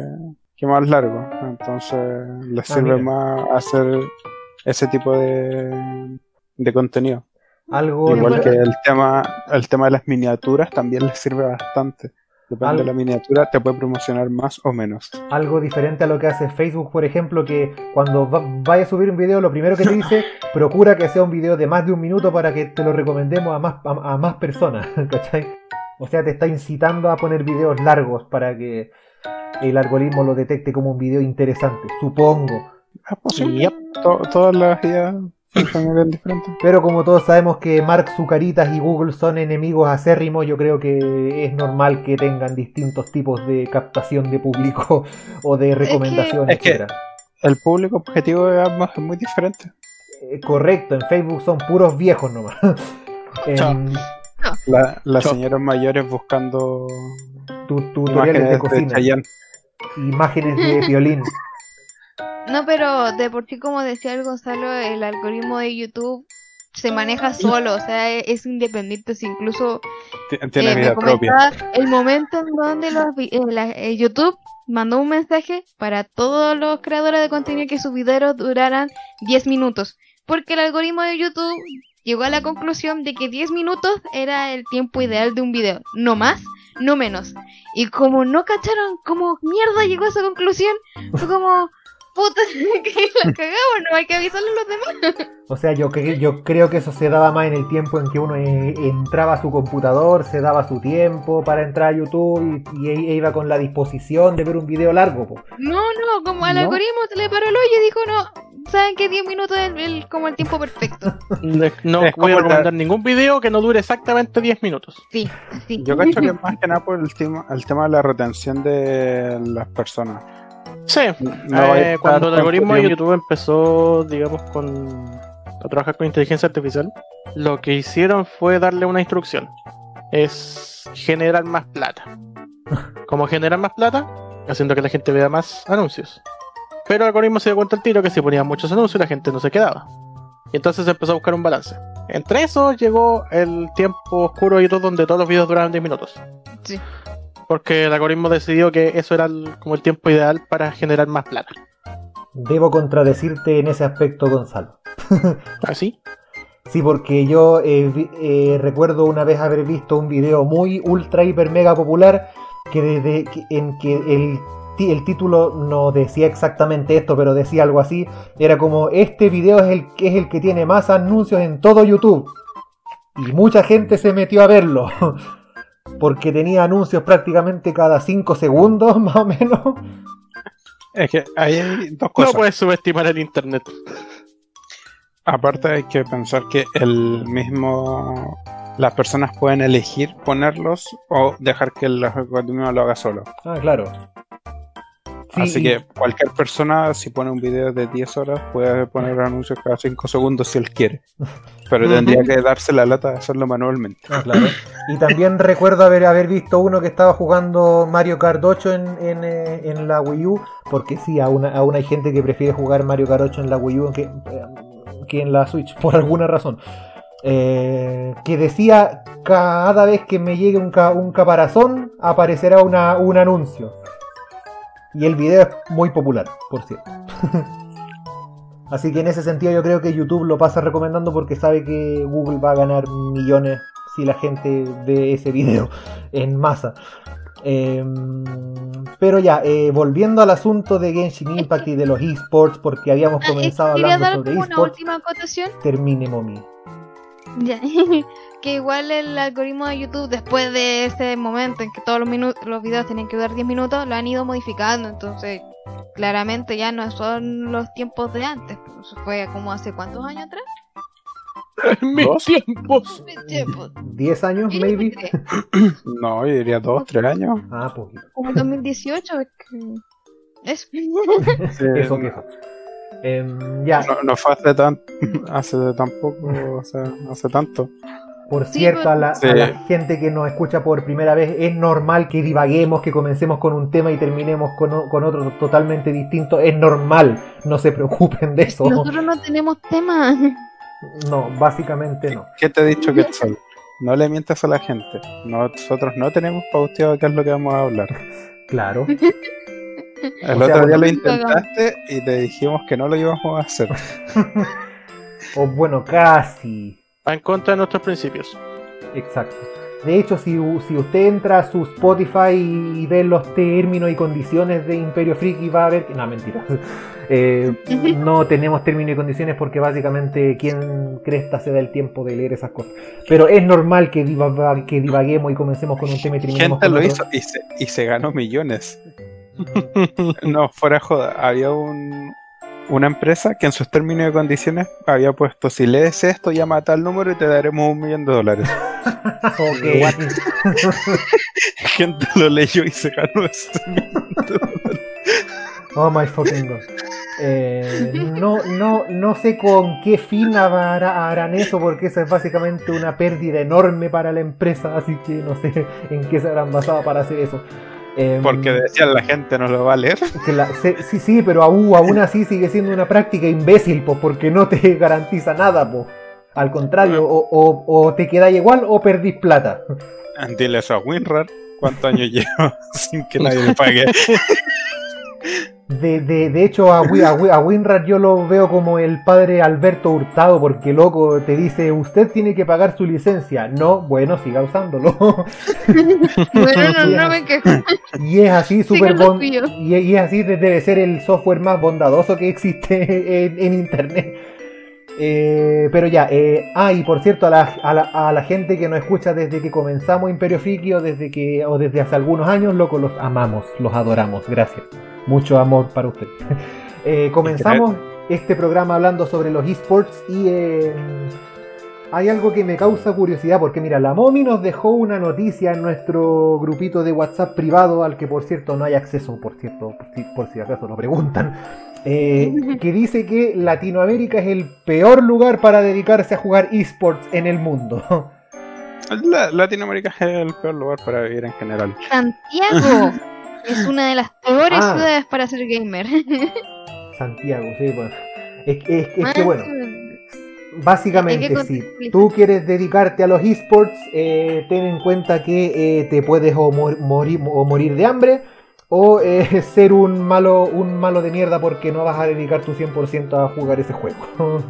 que más largos. Entonces les Ah, sirve mira. más hacer ese tipo de, de contenido. Algo, Igual que el tema, el tema de las miniaturas también les sirve bastante. Depende Al- de la miniatura, te puede promocionar más o menos. algo diferente a lo que hace Facebook, por ejemplo, que cuando va- vaya a subir un video, lo primero que te dice, procura que sea un video de más de un minuto para que te lo recomendemos a más, a, a más personas, ¿cachai? O sea, te está incitando a poner videos largos para que el algoritmo lo detecte como un video interesante, supongo. Es posible. Yep. To- todas las ideas diferentes. Pero como todos sabemos que Mark Zucaritas y Google son enemigos acérrimos, yo creo que es normal que tengan distintos tipos de captación de público o de recomendación, es que-. El público objetivo de ambos es muy diferente. Eh, correcto, en Facebook son puros viejos nomás. En las señoras mayores buscando tu- tutoriales de imágenes de cocina, imágenes de violín. No, pero de por sí, como decía el Gonzalo, el algoritmo de YouTube se maneja solo, o sea, e- es independiente. Si incluso Ti- Tiene eh, vida propia. el momento en donde los vi- eh, la- eh, YouTube mandó un mensaje para todos los creadores de contenido que sus videos duraran 10 minutos. Porque el algoritmo de YouTube llegó a la conclusión de que 10 minutos era el tiempo ideal de un video. No más, no menos. Y como no cacharon cómo mierda llegó a esa conclusión, fue como, puta, que la cagamos, no hay que avisarle a los demás. O sea, yo, yo creo que eso se daba más en el tiempo en que uno eh, entraba a su computador, se daba su tiempo para entrar a YouTube y, y e- iba con la disposición de ver un video largo. po. No, no, como al ¿No? algoritmo se le paró el hoyo y dijo, no, saben que 10 minutos es el- como el tiempo perfecto. No, no voy a recomendar ningún video que no dure exactamente 10 minutos. Sí, sí. Yo cacho que es más que nada por el tema, el tema de la retención de las personas. Sí, No eh, cuando el algoritmo de YouTube empezó, digamos, con a trabajar con inteligencia artificial, lo que hicieron fue darle una instrucción. Es generar más plata. ¿Cómo generar más plata? Haciendo que la gente vea más anuncios. Pero el algoritmo se dio cuenta al tiro que si ponía muchos anuncios la gente no se quedaba. Y entonces se empezó a buscar un balance. Entre eso llegó el tiempo oscuro de YouTube donde todos los videos duraban 10 minutos. Sí. Porque el algoritmo decidió que eso era el- como el tiempo ideal para generar más plata. Debo contradecirte en ese aspecto, Gonzalo. ¿Así? Sí, porque yo eh, eh, recuerdo una vez haber visto un video muy ultra hiper mega popular que desde que- en que el, el título no decía exactamente esto, pero decía algo así. Era como este video es el es el que tiene más anuncios en todo YouTube. Y mucha gente se metió a verlo. porque tenía anuncios prácticamente cada 5 segundos, más o menos. Es que hay dos No cosas. puedes subestimar el internet. Aparte hay que pensar que el mismo las personas pueden elegir ponerlos o dejar que el algoritmo lo haga solo. Ah, claro. Sí, Así que cualquier persona si pone un video de 10 horas puede poner anuncios cada 5 segundos si él quiere. Pero tendría que darse la lata de hacerlo manualmente. Ah, claro. Y también recuerdo haber, haber visto uno que estaba jugando Mario Kart 8 en, en, eh, en la Wii U, porque sí, aún, aún hay gente que prefiere jugar Mario Kart 8 en la Wii U que, eh, que en la Switch, por alguna razón. Eh, que decía, cada vez que me llegue un, ca- un caparazón, aparecerá una, un anuncio. Y el video es muy popular, por cierto. Así que en ese sentido yo creo que YouTube lo pasa recomendando porque sabe que Google va a ganar millones si la gente ve ese video en masa. Em, pero ya, eh, volviendo al asunto de Genshin Impact y de los esports, porque habíamos Ah, comenzado hablando sobre esports, última acotación. termine Momi. Ya. que igual el algoritmo de YouTube, después de ese momento en que todos los, minutos, los videos tenían que durar 10 minutos, lo han ido modificando. Entonces, claramente ya no son los tiempos de antes. Eso fue como hace cuántos años atrás. En mis ¿Dos? tiempos. ¿10 años, maybe? No, yo diría 2, 3 años. Ah, poquito. Como el 2018. es que- Eso. Eso que eso. Em, ya, No, no fue hace tan, hace tampoco, o sea, hace tanto. Por Sí, cierto, a, la, Sí. a la gente que nos escucha por primera vez, es normal que divaguemos, que comencemos con un tema y terminemos con, otro totalmente distinto. Es normal, no se preocupen de eso. Nosotros no tenemos tema. No, básicamente no. ¿Qué te he dicho, Quetzal? No le mientas a la gente. Nosotros no tenemos pauteado qué es lo que vamos a hablar. Claro. El O sea, otro día lo intentaste y te dijimos que no lo íbamos a hacer. O bueno, casi. Va en contra de nuestros principios. Exacto. De hecho, si, usted entra a su Spotify y ve los términos y condiciones de Imperio Friki, va a ver que. No, mentira. Eh, no tenemos términos y condiciones porque básicamente quien cresta se da el tiempo de leer esas cosas. Pero es normal que, diva- que divaguemos y comencemos con un tema y terminemos Gente con lo otro. hizo y se, y se ganó millones. No, fuera joda. Había un, una empresa que en sus términos y condiciones había puesto: si lees esto, llama a tal número y te daremos un millón de dólares. Ok. Gente lo leyó y se ganó ese millón de dólares. Oh my fucking god. Eh, no, no, no sé con qué fin hará- harán eso, porque eso es básicamente una pérdida enorme para la empresa, así que no sé en qué se habrán basado para hacer eso. Eh, Porque decían la gente no lo va a leer. que la- se- sí, sí, pero aún, aún así sigue siendo una práctica imbécil, po, porque no te garantiza nada, po. Al contrario, o, o- o te quedáis igual o perdís plata. Dile eso a Winrar. ¿Cuántos años lleva sin que nadie le pague? De, de, de hecho, a, a, a Winrad yo lo veo como el padre Alberto Hurtado, porque loco te dice, usted tiene que pagar su licencia. No, bueno, siga usándolo. bueno, no, no me quejo. y es así, lo bon- y, y es así, de- debe ser el software más bondadoso que existe en, en internet. Eh, pero ya, eh, ah, y por cierto, a la, a, la, a la gente que nos escucha desde que comenzamos Imperio Friki o desde, que, o desde hace algunos años, loco, los amamos, los adoramos, gracias. Mucho amor para usted. Eh, comenzamos este programa hablando sobre los esports y eh, hay algo que me causa curiosidad porque mira, la Momi nos dejó una noticia en nuestro grupito de WhatsApp privado al que por cierto no hay acceso, por cierto, por si, por si acaso lo preguntan, eh, que dice que Latinoamérica es el peor lugar para dedicarse a jugar esports en el mundo. La- Latinoamérica es el peor lugar para vivir en general. Santiago es una de las peores Ah. ciudades para ser gamer. Santiago, sí, bueno. Es, que- es que- es Más- que bueno, Básicamente, si tú quieres dedicarte a los esports, eh, ten en cuenta que eh, te puedes o, mor- morir, o morir de hambre o eh, ser un malo, un malo de mierda porque no vas a dedicar tu 100% a jugar ese juego.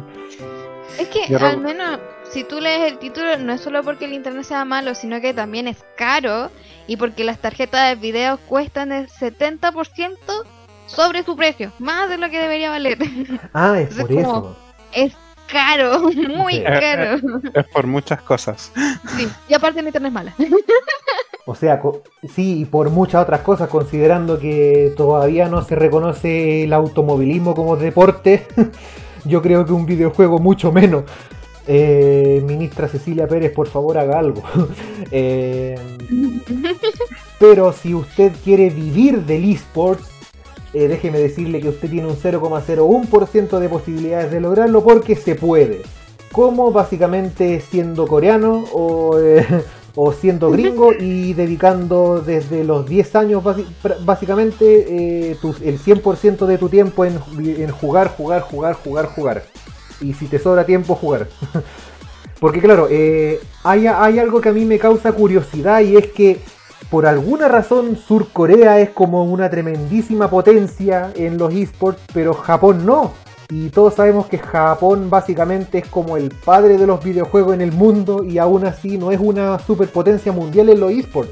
Es que al menos si tú lees el título no es solo porque el internet sea malo, sino que también es caro y porque las tarjetas de video cuestan el 70% sobre su precio, más de lo que debería valer. ah, es Entonces, por eso. como- Es caro, muy Sí. caro. Es por muchas cosas. Sí, y aparte el internet es mala. O sea, sí, y por muchas otras cosas, considerando que todavía no se reconoce el automovilismo como deporte, yo creo que un videojuego mucho menos. Eh, ministra Cecilia Pérez, por favor, haga algo. Eh, pero si usted quiere vivir del esports, eh, déjeme decirle que usted tiene un 0,01% de posibilidades de lograrlo porque se puede. Como básicamente siendo coreano o, o siendo gringo y dedicando desde los 10 años básicamente el 100% de tu tiempo en, en jugar, jugar, jugar, jugar, jugar y si te sobra tiempo jugar. Porque claro, eh, hay, hay algo que a mí me causa curiosidad y es que por alguna razón Sur Corea es como una tremendísima potencia en los esports, pero Japón no. Y todos sabemos que Japón básicamente es como el padre de los videojuegos en el mundo y aún así no es una superpotencia mundial en los esports.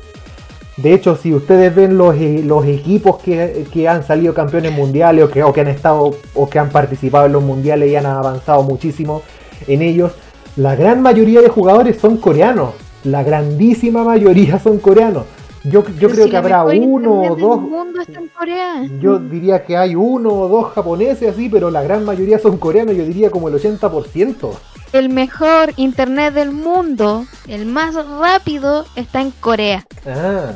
De hecho, si ustedes ven los, eh, los equipos que, han salido campeones mundiales o que, o que han estado o que han participado en los mundiales y han avanzado muchísimo en ellos, la gran mayoría de jugadores son coreanos. La grandísima mayoría son coreanos. Yo, yo creo que habrá uno o dos. Yo diría que hay uno o dos japoneses así, pero la gran mayoría son coreanos, yo diría como el 80%. El mejor internet del mundo, el más rápido, está en Corea. Ah.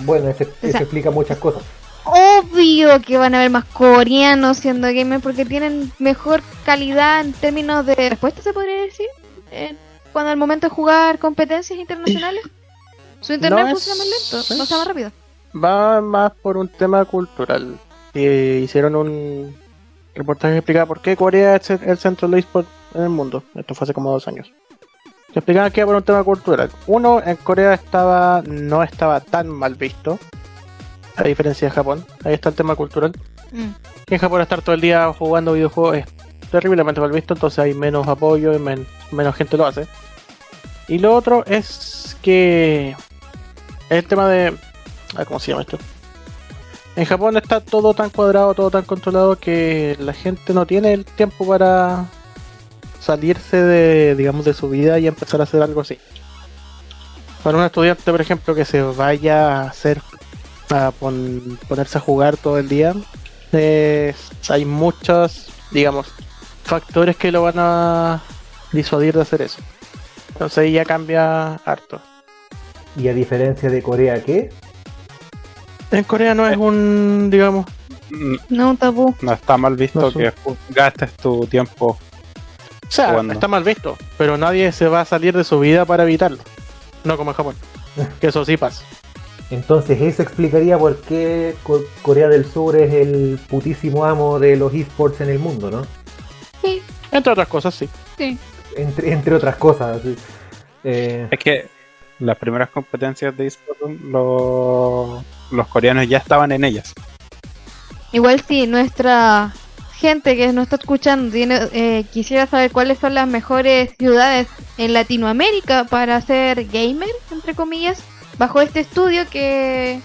Bueno, eso explica muchas cosas. Obvio que van a haber más coreanos siendo gamers porque tienen mejor calidad en términos de respuesta, se podría decir. Eh, cuando al momento de jugar competencias internacionales, su internet funciona más lento, no está más rápido. Va más por un tema cultural. hicieron un reportaje que explicaba por qué Corea es el centro de eSport en el mundo. Esto fue hace como dos años. Se explicaba que era por un tema cultural. Uno, en Corea estaba no estaba tan mal visto, a diferencia de Japón. Ahí está el tema cultural. Mm. En Japón estar todo el día jugando videojuegos es terriblemente mal visto, entonces hay menos apoyo y menos gente lo hace. Y lo otro es que el tema de... ¿Cómo se llama esto? En Japón está todo tan cuadrado, todo tan controlado que la gente no tiene el tiempo para salirse de, digamos, de su vida y empezar a hacer algo así. Para un estudiante, por ejemplo, que se vaya a hacer, a ponerse a jugar todo el día, hay muchos, digamos, factores que lo van a disuadir de hacer eso. Entonces ahí ya cambia harto. ¿Y a diferencia de Corea qué? En Corea no es un, digamos... No, un tabú. No está mal visto que gastes tu tiempo o sea, está mal visto, pero nadie se va a salir de su vida para evitarlo. No como en Japón. que eso sí pasa. Entonces eso explicaría por qué Corea del Sur es el putísimo amo de los esports en el mundo, ¿no? Sí. Entre otras cosas, sí. Sí. Entre, entre otras cosas. Eh, es que las primeras competencias de esports, los, los coreanos ya estaban en ellas. Igual sí, nuestra gente que nos está escuchando tiene, eh, quisiera saber cuáles son las mejores ciudades en Latinoamérica para ser gamer, entre comillas, bajo este estudio que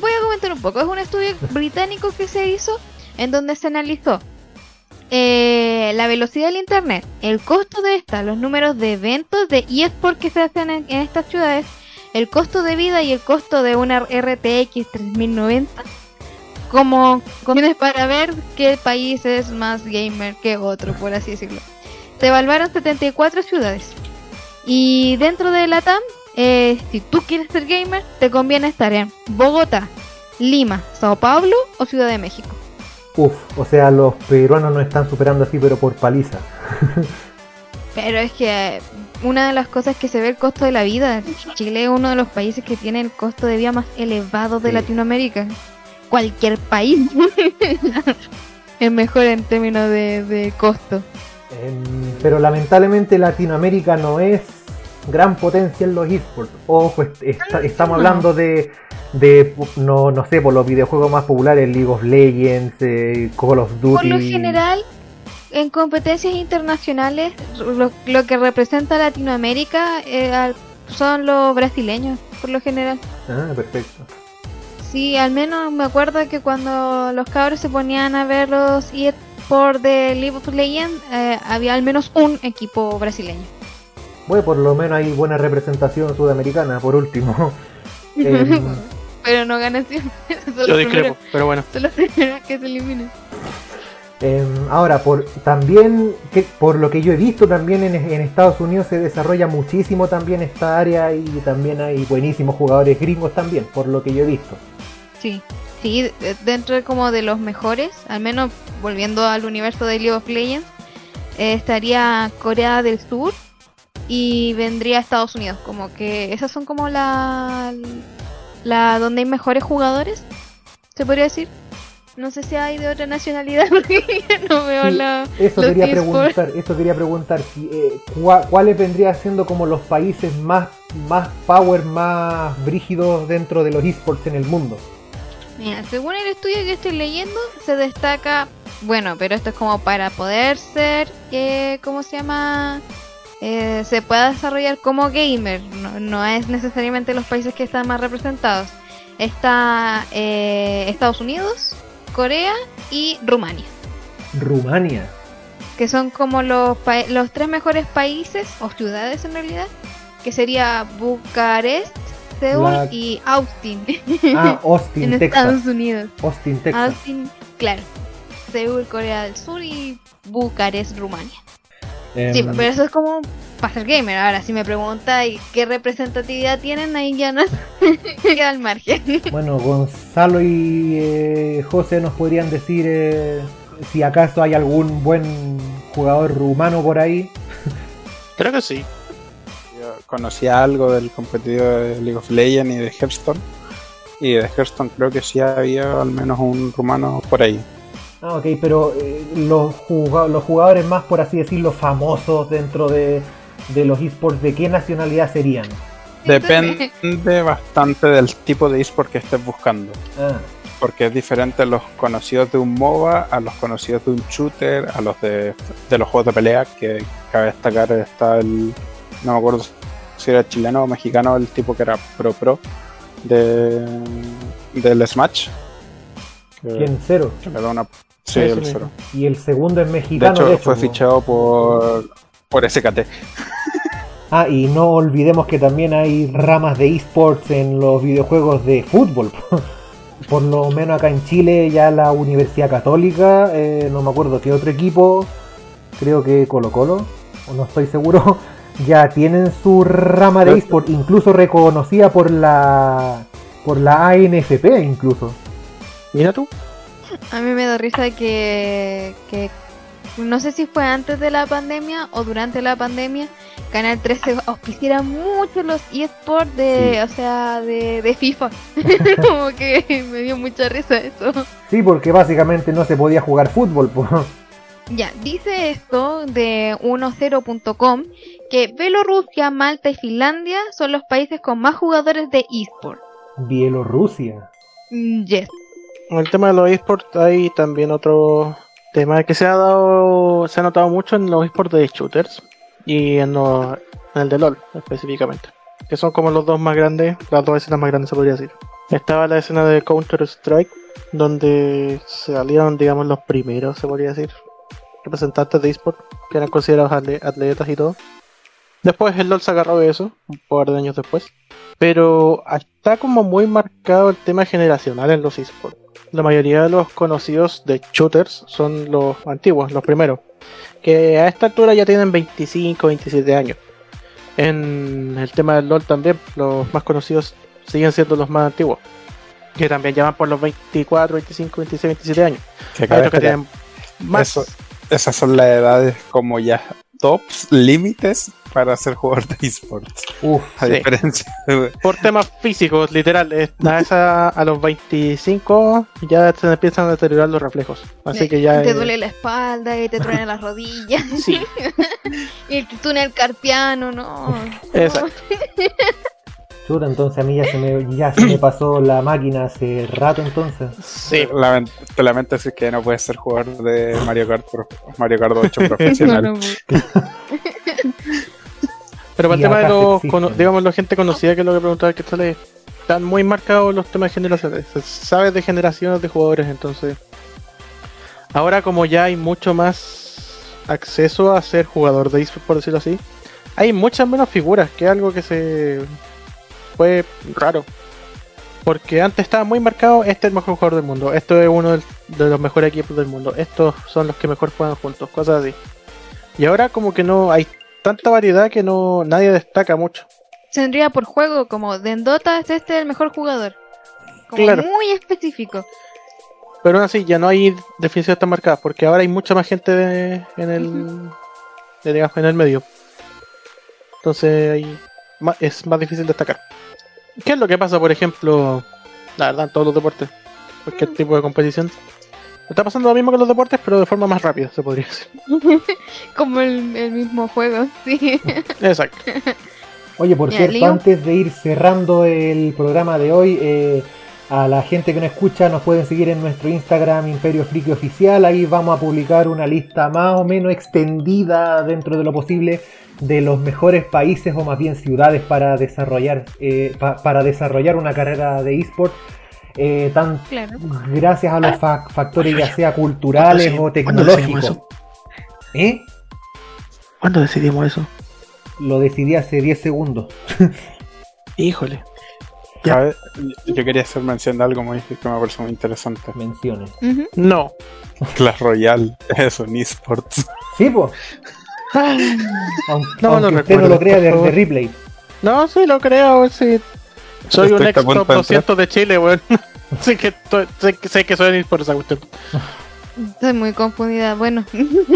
voy a comentar un poco. Es un estudio británico que se hizo en donde se analizó eh, la velocidad del internet, el costo de esta, los números de eventos de eSport que se hacen en, estas ciudades, el costo de vida y el costo de una RTX 3090 como condiciones para ver qué país es más gamer que otro, por así decirlo. Se evaluaron 74 ciudades. Y dentro de la TAM, eh, si tú quieres ser gamer, te conviene estar en Bogotá, Lima, Sao Paulo o Ciudad de México. Uf, o sea, los peruanos no están superando así, pero por paliza. pero es que una de las cosas que se ve el costo de la vida. Chile es uno de los países que tiene el costo de vida más elevado de Latinoamérica cualquier país es mejor en términos de, costo. Em, pero lamentablemente Latinoamérica no es gran potencia en los esports. Ojo, estamos hablando de, no, no sé, por los videojuegos más populares, League of Legends, eh, Call of Duty. Por lo general, en competencias internacionales, lo, que representa Latinoamérica eh, son los brasileños, por lo general. Ah, perfecto. Sí, al menos me acuerdo que cuando los cabros se ponían a ver los por de League of Legends, eh, había al menos un equipo brasileño. Bueno, por lo menos hay buena representación sudamericana, por último. Em, Pero no ganan siempre. Son Yo discrepo, primeros- pero bueno. Son los primeros que se eliminan. Em, ahora, por también, que, por lo que yo he visto también en, Estados Unidos se desarrolla muchísimo también esta área y también hay buenísimos jugadores gringos también, por lo que yo he visto. Sí, sí, de- dentro de como de los mejores, al menos volviendo al universo de League of Legends, eh, estaría Corea del Sur y vendría Estados Unidos. Como que esas son como la, la donde hay mejores jugadores, se podría decir. No sé si hay de otra nacionalidad porque no veo Sí, la. Eso quería preguntar, eso quería preguntar, si, eh, cua- ¿cuáles vendrían siendo como los países más, más power, más brígidos dentro de los esports en el mundo? Mira, según el estudio que estoy leyendo, se destaca, bueno, pero esto es como para poder ser, eh, ¿cómo se llama? Eh, se pueda desarrollar como gamer, no, no es necesariamente los países que están más representados. Está eh, Estados Unidos, Corea y Rumania, Rumania. que son como los, los tres mejores países, o ciudades en realidad, que sería Bucarest, Seúl La- y Austin, Ah, Austin, en Texas. Estados Unidos. Austin, Texas. Austin, claro. Seúl, Corea del Sur y Bucarest, Rumania. Em, Sí, pero eso es como para ser gamer. Ahora, si me pregunta ¿y qué representatividad tienen, ahí ya no queda al margen. Bueno, Gonzalo y eh, José nos podrían decir eh, si acaso hay algún buen jugador rumano por ahí. Creo que sí. Yo conocía algo del competitivo de League of Legends y de Hearthstone. Y de Hearthstone creo que sí había al menos un rumano por ahí. Ah, ok, pero eh, los, juga- los jugadores más, por así decirlo, famosos dentro de, de los esports, ¿de qué nacionalidad serían? Depende bastante del tipo de eSport que estés buscando. Ah, Porque es diferente los conocidos de un MOBA a los conocidos de un shooter, a los de, de los juegos de pelea, que cabe destacar está el, no me acuerdo si era chileno o mexicano, el tipo que era pro pro de, del Smash. Que, ¿quién cero? que le da una... Sí, el cero. Y el segundo es De mexicano. hecho, de hecho, fue fichado por, por SKT. Ah, y no olvidemos que también hay ramas de esports en los videojuegos de fútbol. Por lo menos acá en Chile ya la Universidad Católica, eh, no me acuerdo qué otro equipo, creo que Colo Colo, o no estoy seguro, ya tienen su rama de esports, incluso reconocida por la por la ANFP incluso. Mira tú. A mí me da risa que, que no sé si fue antes de la pandemia o durante la pandemia, Canal 13 auspiciara mucho los eSports de, o sea, de, de FIFA. Como que me dio mucha risa eso. Sí, porque básicamente no se podía jugar fútbol. po. Ya, dice esto de 10.com que Bielorrusia, Malta y Finlandia son los países con más jugadores de eSport. Bielorrusia. Mm, Yes. En el tema de los esports hay también otro tema que se ha dado, se ha notado mucho en los esports de shooters y en, los- en el de LOL específicamente, que son como los dos más grandes, las dos escenas más grandes se podría decir. Estaba la escena de Counter Strike, donde salieron, digamos, los primeros, se podría decir, representantes de esports que eran considerados atle- atletas y todo. Después el LOL se agarró de eso, un par de años después. Pero está como muy marcado el tema generacional en los esports. La mayoría de los conocidos de shooters son los antiguos, los primeros. Que a esta altura ya tienen 25, 27 años. En el tema del LOL también, los más conocidos siguen siendo los más antiguos. Que también llaman por los 24, 25, 26, 27 años. Que Hay otros que tienen más. Eso- esas son las edades como ya tops, límites para ser jugador de esports. Uf, A Sí. diferencia. Por temas físicos, literal. A, esa, a los 25 ya se empiezan a deteriorar los reflejos. Así que ya. Te eh, duele la espalda y te truenan las rodillas. Sí, Y el túnel carpiano, no. exacto. chuta, entonces a mí ya se me, ya se me pasó la máquina hace rato entonces. Sí. Lament- te lamento decir que no puedes ser jugador de Mario Kart, pro- Mario Kart 8 No, profesional. no, Pero para el tema de los, existen. digamos, la gente conocida, que es lo que preguntaba que sale, están muy marcados los temas generacionales. Se sabe de generaciones de jugadores, entonces. Ahora, como ya hay mucho más acceso a ser jugador de eSports, por decirlo así, hay muchas menos figuras, que es algo que se fue raro. Porque antes estaba muy marcado, este es el mejor jugador del mundo, esto es uno del- de los mejores equipos del mundo, estos son los que mejor juegan juntos, cosas así. Y ahora como que no hay tanta variedad que no nadie destaca mucho. Tendría por juego como de Dota es este el mejor jugador. Como Claro. muy específico. Pero aún así ya no hay definiciones tan marcadas, porque ahora hay mucha más gente de- en el de, digamos, en el medio. Entonces hay es más difícil destacar. ¿Qué es lo que pasa, por ejemplo, la verdad, en todos los deportes? Cualquier tipo de competición. Está pasando lo mismo que los deportes, pero de forma más rápida, se podría decir. Como el, el mismo juego, sí. Exacto. Oye, por cierto, antes de ir cerrando el programa de hoy, eh, a la gente que nos escucha nos pueden seguir en nuestro Instagram Imperio Friki Oficial. Ahí vamos a publicar una lista más o menos extendida dentro de lo posible de los mejores países o más bien ciudades para desarrollar eh, pa- para desarrollar una carrera de esports. Eh, tan Claro. gracias a los fa- factores ya sea culturales ¿Cuándo o deci- cuándo decidimos tecnológicos. ¿Eh? ¿Cuándo decidimos eso? Lo decidí hace 10 segundos. Híjole. Ya. Yo quería hacer mención de algo muy, que me parece muy interesante. Menciones. No. Clash Royale es un esports. Sí, pues. Aunque, No, no aunque usted no lo crea de, de replay. No, sí, lo creo, sí. Soy un ex top de 200 de Chile, weón. sé, que sé, que- sé que soy por esa cuestión. Estoy muy confundida. Bueno,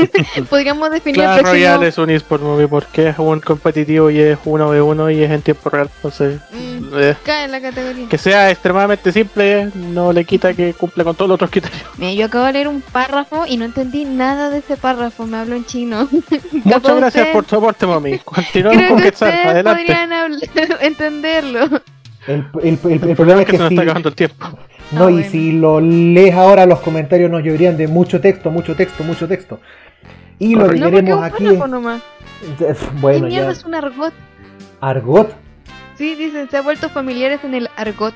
podríamos definir Clash el próximo. Royale es un eSport movie porque es un competitivo y es uno de uno y es en tiempo real. Entonces, Mm, eh, cae en la categoría. que sea extremadamente simple no le quita que cumple con todos los otros criterios. Mira, yo acabo de leer un párrafo y no entendí nada de ese párrafo. Me hablo en chino. Muchas gracias ustedes- por tu aporte, mami. Continuamos Creo con que Quetzal. Adelante. podrían entenderlo. El, el- el- el El problema es que que se nos si, está acabando el tiempo. no, Ah, y bueno. si lo lees ahora, los comentarios nos lloverían de mucho texto, mucho texto, mucho texto. Y lo que. No, es queremos un aquí nomás. es. ¿Qué Bueno, mierda ya. es un argot? Argot. Sí, dicen, se ha vuelto familiares en el argot.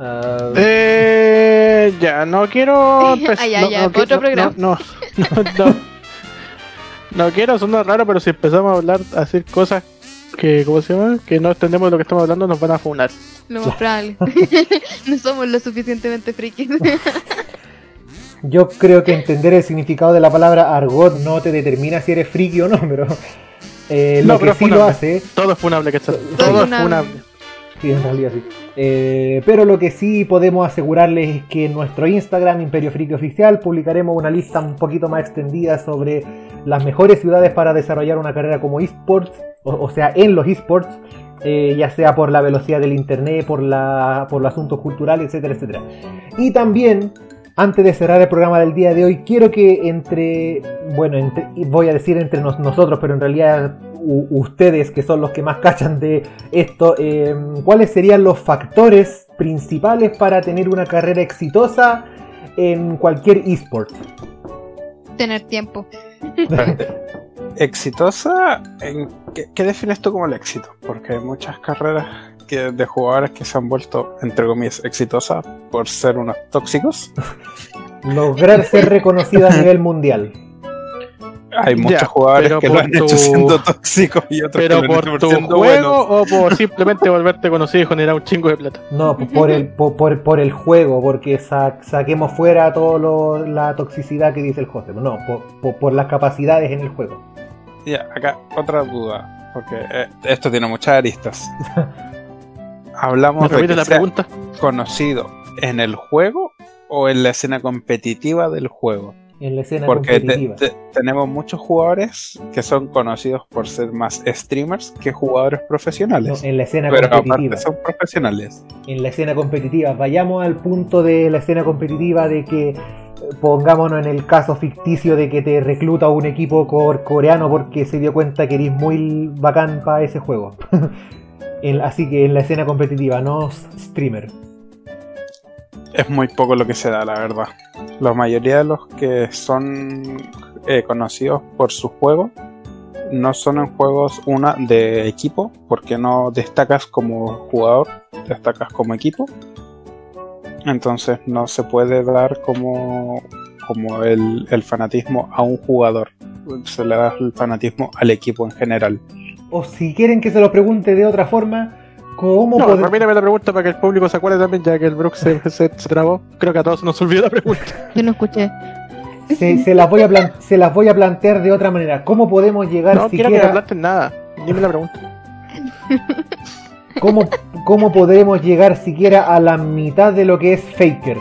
ah, Eh, ya, no quiero. Ah, ya, no, ya, no, otro no, programa. No, no, no, no. No quiero sonar raro, pero si empezamos a hablar, a hacer cosas que, ¿cómo se llama? Que no entendemos de lo que estamos hablando, nos van a funar. Lo más probable. no somos lo suficientemente frikis. yo creo que entender el significado de la palabra argot no te determina si eres friki o no, pero eh, No, lo pero que sí funable. lo hace Todo es funable, que Todo Todo es funable. funable. En realidad sí. Eh, pero lo que sí podemos asegurarles es que en nuestro Instagram, Imperio Friki Oficial, publicaremos una lista un poquito más extendida sobre las mejores ciudades para desarrollar una carrera como esports, o, sea, en los esports, eh, ya sea por la velocidad del internet, por, la, por los asuntos culturales, etcétera, etcétera. Y también, antes de cerrar el programa del día de hoy, quiero que entre, bueno, entre- voy a decir entre nos- nosotros, pero en realidad ustedes que son los que más cachan de esto, eh, ¿cuáles serían los factores principales para tener una carrera exitosa en cualquier esport? Tener tiempo. ¿Exitosa? ¿En qué, qué defines tú como el éxito? Porque hay muchas carreras que, de jugadores que se han vuelto, entre comillas, exitosas por ser unos tóxicos. Lograr ser reconocido a nivel mundial. Hay muchos Ya, jugadores que lo han hecho siendo tóxicos y otros Pero que lo han por hecho tu siendo juego o por simplemente volverte conocido y generar un chingo de plata. No, por el, por, por- por el juego, porque sa- saquemos fuera toda la toxicidad que dice el José. No, por, por- por las capacidades en el juego. Ya, acá otra duda, porque eh, esto tiene muchas aristas. Hablamos ¿Me de que la sea pregunta? conocido en el juego o en la escena competitiva del juego. En la escena Porque competitiva. te- tenemos muchos jugadores que son conocidos por ser más streamers que jugadores No, profesionales. en la escena pero competitiva. aparte son profesionales. en la escena competitiva. Vayamos al punto de la escena competitiva de que eh, pongámonos en el caso ficticio de que te recluta un equipo cor- coreano porque se dio cuenta que eres muy bacán para ese juego. En- así que en la escena competitiva, no streamer. Es muy poco lo que se da, la verdad. La mayoría de los que son eh, conocidos por su juego no son en juegos una de equipo, porque no destacas como jugador, destacas como equipo. Entonces no se puede dar como, como el, el fanatismo a un jugador. Se le da el fanatismo al equipo en general. O si quieren que se lo pregunte de otra forma, ¿Cómo No, poder- repíteme la pregunta para que el público se acuerde también, ya que el Brooks se, se, se trabó. Creo que a todos nos olvidó la pregunta. Yo no escuché. se, se las voy a plan- se las voy a plantear de otra manera. ¿Cómo podemos llegar No quiero que me siquiera planten nada. Dime la pregunta. ¿cómo, cómo podremos llegar siquiera a la mitad de lo que es Faker?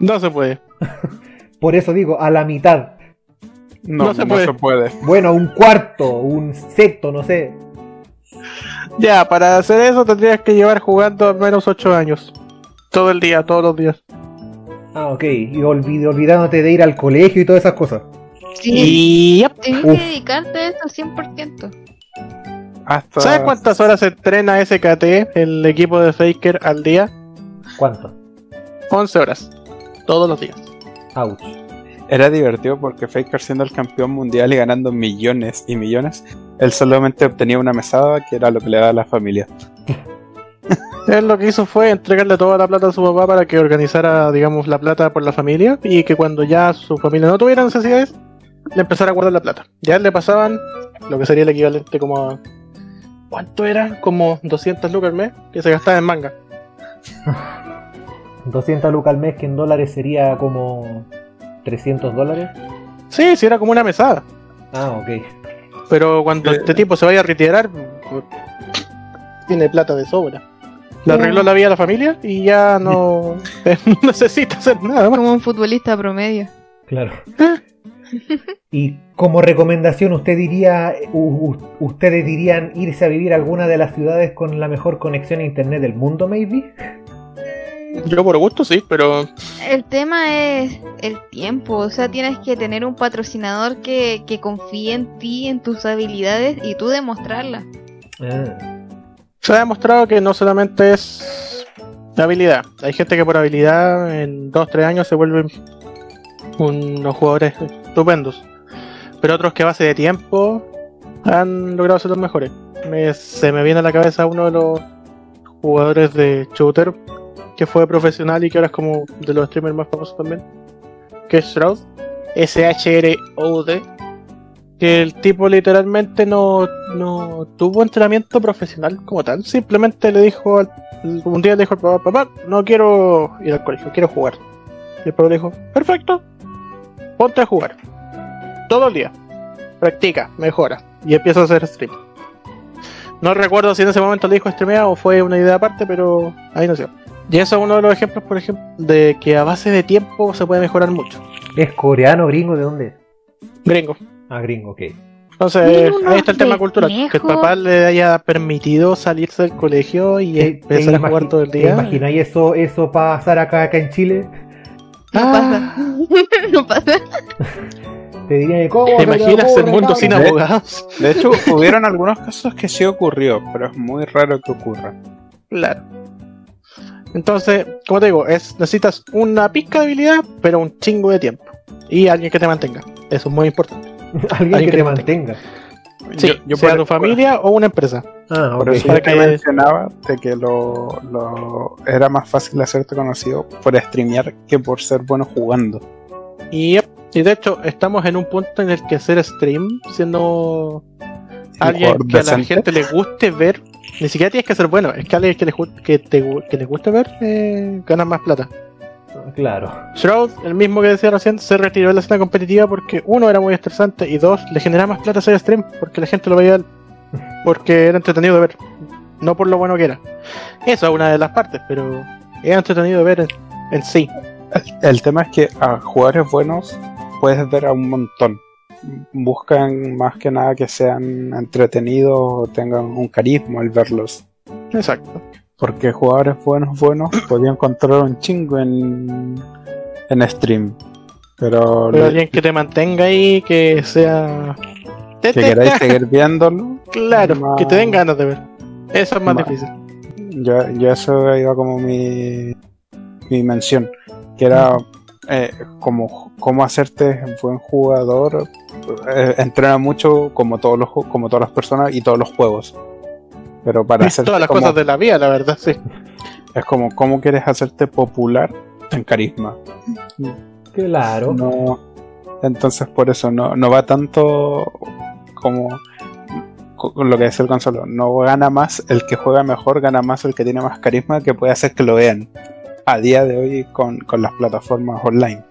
No se puede. Por eso digo, a la mitad. No, No no se puede. Bueno, un cuarto, un sexto, no sé. Ya, para hacer eso tendrías que llevar jugando al menos 8 años. Todo el día, todos los días. Ah, ok. Y olvid- olvidándote de ir al colegio y todas esas cosas. Sí, Y yep. tienes que dedicarte a eso 100%. Hasta ¿Sabes cuántas horas entrena SKT, el equipo de Faker, al día? ¿Cuánto? 11 horas. Todos los días. Ouch. Era divertido porque Faker siendo el campeón mundial y ganando millones y millones, él solamente obtenía una mesada que era lo que le daba a la familia. Él lo que hizo fue entregarle toda la plata a su papá para que organizara, digamos, la plata por la familia y que cuando ya su familia no tuviera necesidades, le empezara a guardar la plata. Ya le pasaban lo que sería el equivalente como a... ¿Cuánto era? Como 200 lucas al mes que se gastaba en manga. 200 lucas al mes, que en dólares sería como 300 dólares. Sí, sí, era como una mesada. Ah, ok. Pero cuando Eh. este tipo se vaya a retirar, tiene plata de sobra. Le arregló la vida a la familia y ya no, no necesita hacer nada más. Como un futbolista promedio. Claro. Y como recomendación, usted diría, u- ustedes dirían irse a vivir a alguna de las ciudades con la mejor conexión a internet del mundo, maybe. Yo por gusto sí, pero El tema es el tiempo, o sea, tienes que tener un patrocinador que, que confíe en ti, en tus habilidades y tú demostrarlas. Ah, se ha demostrado que no solamente es habilidad. Hay gente que por habilidad en 2-3 años se vuelven unos jugadores estupendos. Pero otros que a base de tiempo han logrado ser los mejores. Me- se me viene a la cabeza uno de los jugadores de shooter que fue profesional y que ahora es como de los streamers más famosos también. Que es Shroud. S-H-R-O-D. Que el tipo literalmente no, no tuvo entrenamiento profesional como tal. Simplemente le dijo al- un día le dijo al papá, papá, no quiero ir al colegio, quiero jugar. Y el papá le dijo, perfecto, ponte a jugar. Todo el día. Practica, mejora. Y empieza a hacer stream. No recuerdo si en ese momento le dijo streamea o fue una idea aparte, pero ahí no sé. Y eso es uno de los ejemplos, por ejemplo, de que a base de tiempo se puede mejorar mucho. ¿Es coreano, gringo? ¿De dónde? Gringo. Ah, gringo, ok. Entonces, ahí está el tema cultural. Que el papá le haya permitido salirse del colegio y ¿Te- empezar te a jugar todo el ¿Te día. imagináis eso, eso pasar acá, acá en Chile? No Ah. pasa. no pasa. Te dirían, ¿cómo? ¿Te imaginas el mundo sin abogados? De hecho, hubieron algunos casos que sí ocurrió, pero es muy raro que ocurra. Claro. Entonces, como te digo, es, necesitas una pizca de habilidad, pero un chingo de tiempo. Y alguien que te mantenga. Eso es muy importante. Alguien Alguien que que te te mantenga. Sí, Yo- yo sea por- tu familia o una empresa. Ah, Por ok. eso que- mencionaba de que lo, lo- era más fácil hacerte conocido por streamear que por ser bueno jugando. Y, y de hecho, estamos en un punto en el que hacer stream, siendo alguien que a la gente le guste ver, ni siquiera tienes que ser bueno, es que alguien que le, gu- que te, que le guste ver, eh, ganas más plata. Claro. Shroud, el mismo que decía recién, se retiró de la escena competitiva porque uno era muy estresante y dos, le generaba más plata hacer stream porque la gente lo veía porque era entretenido de ver, no por lo bueno que era. Eso es una de las partes, pero era entretenido de ver en, en sí. El, el tema es que a jugadores buenos puedes ver a un montón. Buscan más que nada que sean entretenidos o tengan un carisma al verlos. Exacto. Porque jugadores buenos, buenos, podía encontrar un chingo en, en stream. Pero, Pero alguien que te mantenga ahí, que sea. Que queráis seguir viéndolo, Claro, más- que te den ganas de ver. Eso es más más- difícil. yo, yo eso iba como mi, mi mención. Que era eh, como, como hacerte buen jugador. eh, entrena mucho como todos los como todas las personas y todos los juegos. Pero para hacer todas las como, cosas de la vida, la verdad, sí. es como cómo quieres hacerte popular en carisma. Claro. No, entonces por eso no, no va tanto como con lo que decía el Gonzalo, no gana más el que juega mejor, gana más el que tiene más carisma, que puede hacer que lo vean a día de hoy con, con las plataformas online,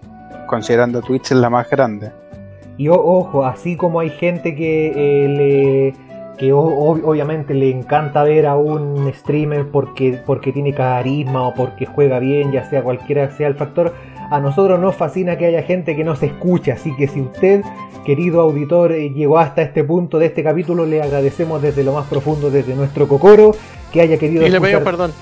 considerando Twitch es la más grande. Y o- ojo, así como hay gente que eh, le que o- ob- obviamente le encanta ver a un streamer porque, porque tiene carisma o porque juega bien, ya sea cualquiera sea el factor, a nosotros nos fascina que haya gente que nos escuche, así que si usted, querido auditor, eh, llegó hasta este punto de este capítulo, le agradecemos desde lo más profundo, desde nuestro cocoro, que haya querido Y le pido perdón.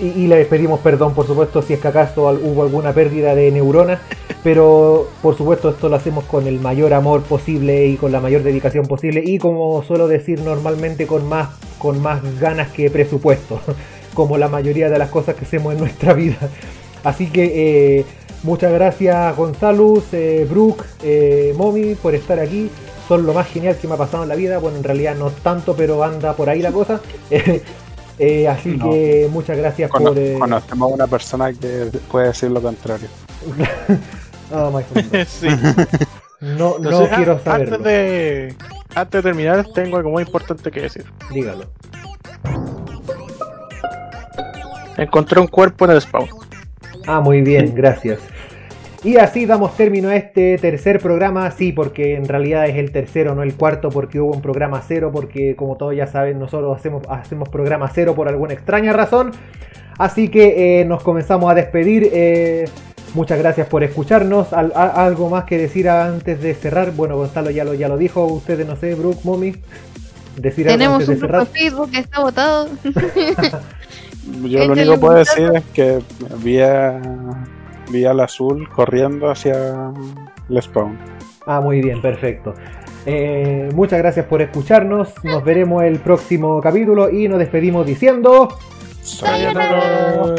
Y, y le pedimos perdón, por supuesto, si es que acaso hubo alguna pérdida de neuronas, pero por supuesto esto lo hacemos con el mayor amor posible y con la mayor dedicación posible y como suelo decir normalmente con más, con más ganas que presupuesto, como la mayoría de las cosas que hacemos en nuestra vida. Así que eh, muchas gracias Gonzalo, eh, Brooke, eh, Momi por estar aquí. Son lo más genial que me ha pasado en la vida. Bueno, en realidad no tanto, pero anda por ahí la cosa. Eh, así No. que muchas gracias Cono- por. eh, Conocemos a una persona que puede decir lo contrario. Oh, my God. sí. No, no quiero ah, saberlo. Antes de, antes de terminar, tengo algo muy importante que decir. Dígalo. Encontré un cuerpo en el spawn. Ah, muy bien, gracias. Y así damos término a este tercer programa, sí, porque en realidad es el tercero, no el cuarto, porque hubo un programa cero, porque como todos ya saben, nosotros hacemos, hacemos programa cero por alguna extraña razón. Así que eh, nos comenzamos a despedir. eh, muchas gracias por escucharnos. Al- a- ¿Algo más que decir antes de cerrar? Bueno, Gonzalo ya lo, ya lo dijo. Ustedes, no sé, Brooke, Mommy. Decir algo Tenemos antes de un grupo cerrar. de Facebook que está votado. Yo lo Échale único que puedo decir es que vi, a- vi al azul corriendo hacia el spawn. Ah, muy bien, perfecto. Eh, muchas gracias por escucharnos. Nos veremos el próximo capítulo y nos despedimos diciendo. Sayonara.